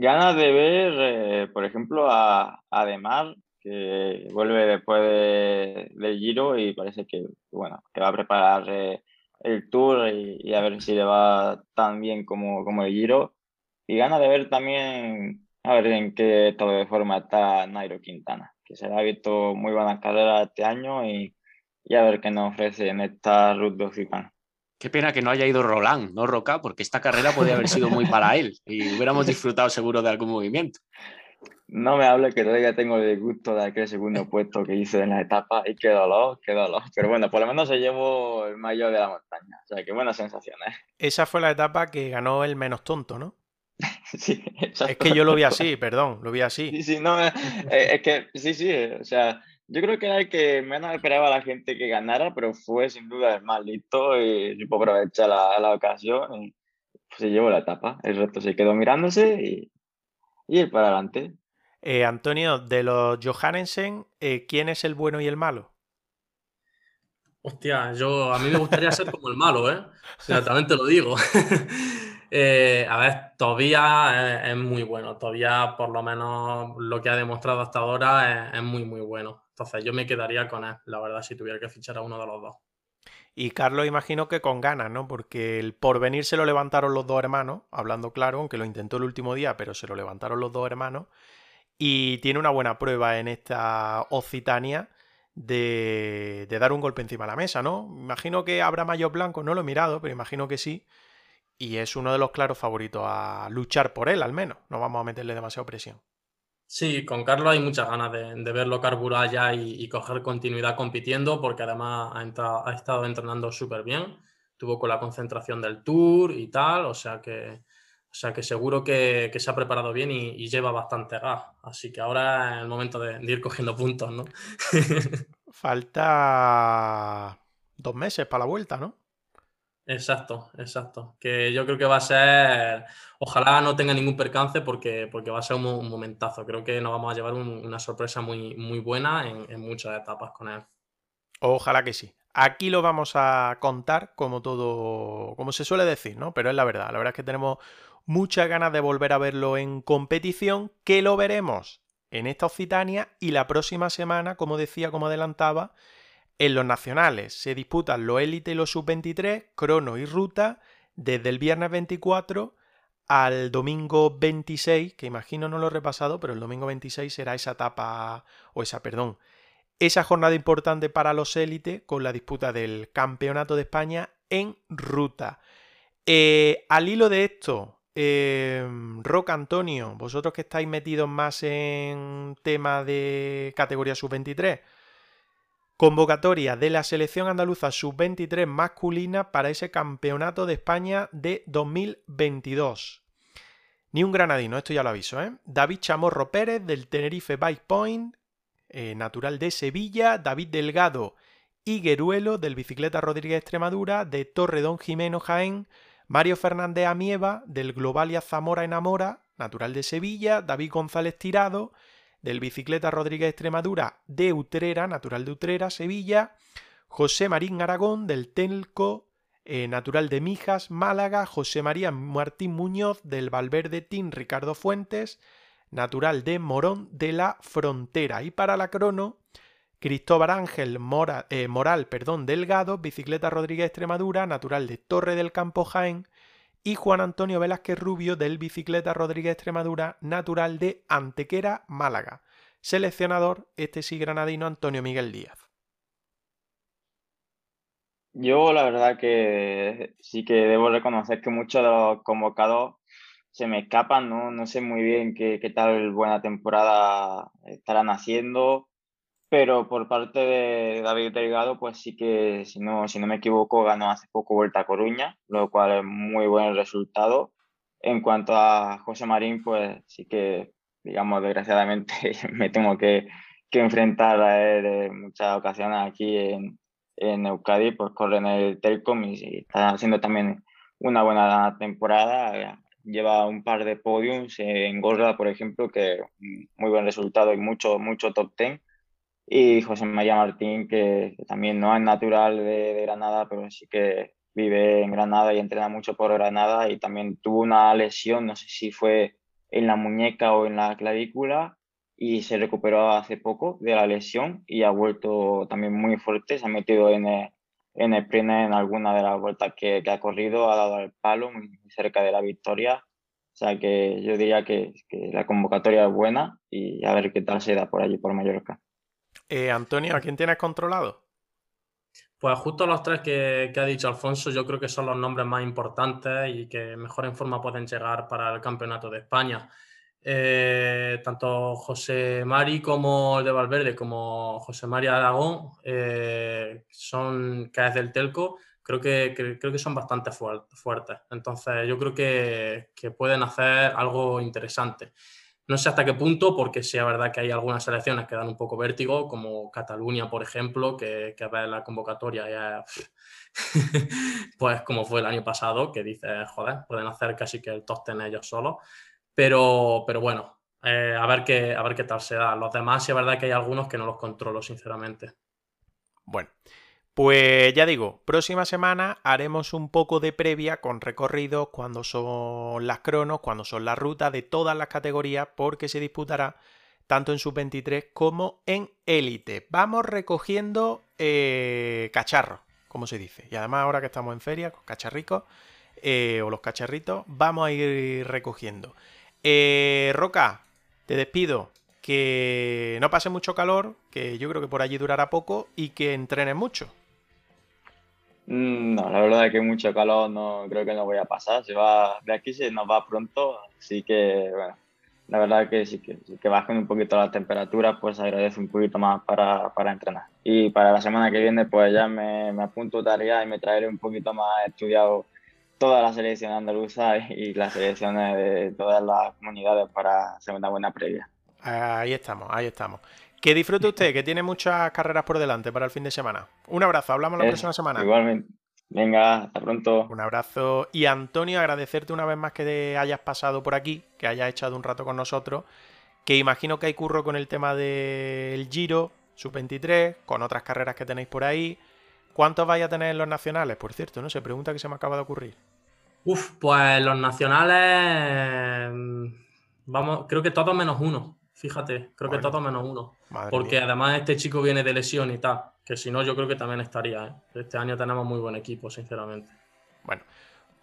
Ganas de ver, eh, por ejemplo, a, Ademar, que vuelve después de, del Giro y parece que, bueno, que va a preparar eh, el Tour y, a ver si le va tan bien como, como el Giro. Y ganas de ver también, a ver en qué estado de forma está Nairo Quintana, que se ha visto muy buenas carreras este año y, y a ver qué nos ofrece en esta Route de Qué pena que no haya ido Roland, ¿no, Roca? Porque esta carrera podría haber sido muy para él y hubiéramos disfrutado seguro de algún movimiento. No me hable que todavía tengo el gusto de aquel segundo puesto que hice en la etapa y qué dolor, qué dolor. Pero bueno, por lo menos se llevó el mayor de la montaña. O sea, qué buenas sensaciones. Esa fue la etapa que ganó el menos tonto, ¿no? sí, Es que yo lo vi así, perdón, lo vi así. Sí, sí, no, eh, es que sí, sí, o sea, yo creo que era el que menos esperaba la gente que ganara, pero fue sin duda el más listo y supo aprovechar la, la ocasión y se llevó la etapa. El resto se quedó mirándose y, y él para adelante. Eh, Antonio, de los Johannesen, eh, ¿quién es el bueno y el malo? Hostia, yo a mí me gustaría ser como el malo, ¿eh? Exactamente lo digo. Eh, a ver, todavía es, muy bueno. Todavía, por lo menos, lo que ha demostrado hasta ahora es, muy, muy bueno. Entonces, yo me quedaría con él, la verdad, si tuviera que fichar a uno de los dos. Y Carlos, imagino que con ganas, ¿no? Porque el porvenir se lo levantaron los dos hermanos, hablando claro, aunque lo intentó el último día, pero se lo levantaron los dos hermanos. y tiene una buena prueba en esta Occitania de, de, dar un golpe encima de la mesa, ¿no? Imagino que habrá mayor blanco, no lo he mirado, pero imagino que sí. Y es uno de los claros favoritos a luchar por él, al menos. No vamos a meterle demasiada presión. Sí, con Carlos hay muchas ganas de, verlo carburar ya y, coger continuidad compitiendo, porque además ha, ha estado entrenando súper bien. Tuvo con la concentración del tour y tal, o sea que, o sea que seguro que, se ha preparado bien y, lleva bastante gas. Así que ahora es el momento de, ir cogiendo puntos, ¿no? Falta dos meses para la vuelta, ¿no? Exacto, exacto. Que yo creo que va a ser, ojalá no tenga ningún percance porque, porque va a ser un, momentazo. Creo que nos vamos a llevar una sorpresa muy, muy buena en, en, muchas etapas con él. Ojalá que sí. Aquí lo vamos a contar como todo, como se suele decir, ¿no? Pero es la verdad. La verdad es que tenemos muchas ganas de volver a verlo en competición, que lo veremos en esta Occitania y la próxima semana, como decía, como adelantaba, en los nacionales se disputan los élite y los sub-23, crono y ruta, desde el viernes 24 al domingo 26, que imagino no lo he repasado, pero el domingo 26 será esa etapa, o esa, perdón, esa jornada importante para los élite con la disputa del Campeonato de España en ruta. Eh, al hilo de esto, eh, Roca Antonio, vosotros que estáis metidos más en tema de categoría sub-23, Convocatoria de la selección andaluza sub-23 masculina para ese campeonato de España de 2022. Ni un granadino, esto ya lo aviso, ¿eh? David Chamorro Pérez del Tenerife Bike Point, eh, natural de Sevilla. David Delgado Higueruelo del Bicicleta Rodríguez Extremadura, de Torredón Jimeno Jaén. Mario Fernández Amieva del Globalia Zamora Enamora, natural de Sevilla. David González Tirado del Bicicleta Rodríguez Extremadura de Utrera, natural de Utrera, Sevilla, José Marín Aragón del Telco, eh, natural de Mijas, Málaga, José María Martín Muñoz del Valverde Team Ricardo Fuentes, natural de Morón de la Frontera. Y para la crono, Cristóbal Ángel eh, Moral perdón, Delgado, Bicicleta Rodríguez Extremadura, natural de Torre del Campo Jaén, y Juan Antonio Velázquez Rubio del Bicicleta Rodríguez Extremadura, natural de Antequera, Málaga. Seleccionador, este sí granadino, Antonio Miguel Díaz. Yo la verdad que sí que debo reconocer que muchos de los convocados se me escapan, no, no sé muy bien qué, qué tal buena temporada estarán haciendo pero por parte de David Delgado, pues sí que, si no, si no me equivoco, ganó hace poco Vuelta a Coruña, lo cual es muy buen resultado. En cuanto a José Marín, pues sí que, digamos, desgraciadamente me tengo que, que enfrentar a él en muchas ocasiones aquí en, en Euskadi, pues corre en el Telcom y está haciendo también una buena temporada. Lleva un par de podiums en Gorda, por ejemplo, que muy buen resultado y mucho, mucho top ten y José María Martín, que, también no es natural de, Granada, pero sí que vive en Granada y entrena mucho por Granada y también tuvo una lesión, no sé si fue en la muñeca o en la clavícula y se recuperó hace poco de la lesión y ha vuelto también muy fuerte, se ha metido en el, en el sprint en alguna de las vueltas que, que ha corrido, ha dado el palo muy cerca de la victoria. O sea que yo diría que, que la convocatoria es buena y a ver qué tal se da por allí, por Mallorca. Eh, Antonio, ¿a quién tienes controlado? Pues justo los tres que, ha dicho Alfonso, yo creo que son los nombres más importantes y que mejor en forma pueden llegar para el Campeonato de España. Eh, tanto José Mari como el de Valverde, como José María Aragón, eh, son que es del Telco, creo que, creo que son bastante fuertes. Entonces, yo creo que, que pueden hacer algo interesante. No sé hasta qué punto, porque sí es verdad que hay algunas selecciones que dan un poco vértigo, como Cataluña, por ejemplo, que, que a la convocatoria ya, pues como fue el año pasado, que dice, joder, pueden hacer casi que el top ten ellos solos. Pero, pero bueno, eh, a, ver qué, a ver qué tal se da. Los demás sí es verdad que hay algunos que no los controlo, sinceramente. Bueno, pues ya digo, próxima semana haremos un poco de previa con recorridos cuando son las cronos, cuando son las rutas de todas las categorías, porque se disputará tanto en sub-23 como en élite. Vamos recogiendo eh, cacharros, como se dice. Y además ahora que estamos en feria, con cacharricos, eh, o los cacharritos, vamos a ir recogiendo. Eh, Roca, te despido. que no pase mucho calor, que yo creo que por allí durará poco y que entrenes mucho. Mm, No, la verdad es que mucho calor no creo que no voy a pasar. Se va, de aquí se nos va pronto, así que bueno, la verdad que sí que, sí que bajen un poquito las temperaturas, pues agradece un poquito más para, para entrenar. Y para la semana que viene, pues ya me, me apunto tarea y me traeré un poquito más estudiado toda la selección andaluza y las selecciones de todas las comunidades para hacer una buena previa. Ahí estamos, ahí estamos. Que disfrute usted, que tiene muchas carreras por delante para el fin de semana. Un abrazo, hablamos la Eh, próxima semana. Igualmente. Venga, hasta pronto. Un abrazo. Y Antonio, agradecerte una vez más que te hayas pasado por aquí, que hayas echado un rato con nosotros. Que imagino que hay curro con el tema del Giro, Sub-23, con otras carreras que tenéis por ahí. ¿Cuántos vais a tener en los nacionales? Por cierto, no sé, pregunta que se me acaba de ocurrir. Uf, pues los nacionales. mm, Vamos, creo que todos menos uno. Fíjate, creo que Bueno. todos menos uno. Porque mía. además este chico viene de lesión y tal. Que si no, yo creo que también estaría. ¿eh? Este año tenemos muy buen equipo, sinceramente. Bueno,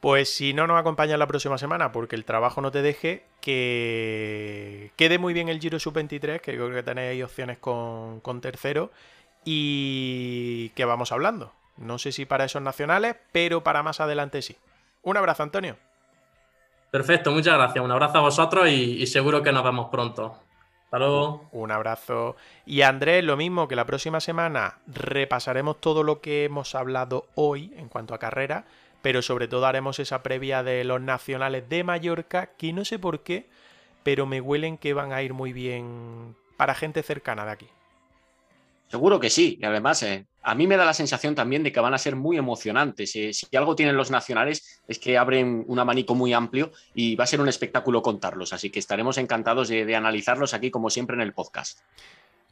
pues si no nos acompañas la próxima semana porque el trabajo no te deje, que quede muy bien el Giro Sub-23, que yo creo que tenéis opciones con, con tercero, y que vamos hablando. No sé si para esos nacionales, pero para más adelante sí. Un abrazo, Antonio. Perfecto, muchas gracias. Un abrazo a vosotros y, y seguro que nos vemos pronto. Hasta luego. Un abrazo. Y Andrés, lo mismo que la próxima semana repasaremos todo lo que hemos hablado hoy en cuanto a carrera, pero sobre todo haremos esa previa de los nacionales de Mallorca, que no sé por qué, pero me huelen que van a ir muy bien para gente cercana de aquí. Seguro que sí. Y además, eh, a mí me da la sensación también de que van a ser muy emocionantes. Eh, si algo tienen los nacionales es que abren un abanico muy amplio y va a ser un espectáculo contarlos. Así que estaremos encantados de, de analizarlos aquí, como siempre, en el podcast.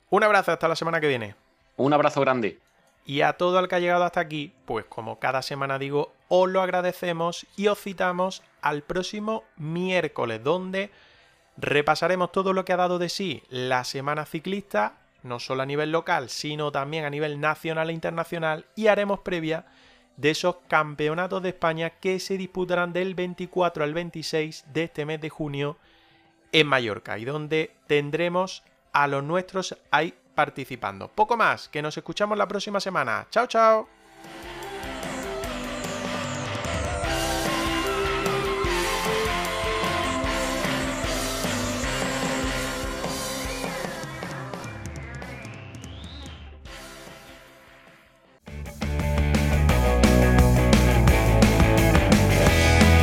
Un abrazo hasta la semana que viene. Un abrazo grande. Y a todo el que ha llegado hasta aquí, pues como cada semana digo, os lo agradecemos y os citamos al próximo miércoles, donde repasaremos todo lo que ha dado de sí la semana ciclista, no solo a nivel local, sino también a nivel nacional e internacional, y haremos previa de esos campeonatos de España que se disputarán del 24 al 26 de este mes de junio en Mallorca, y donde tendremos a los nuestros ahí participando. Poco más, que nos escuchamos la próxima semana. Chao, chao.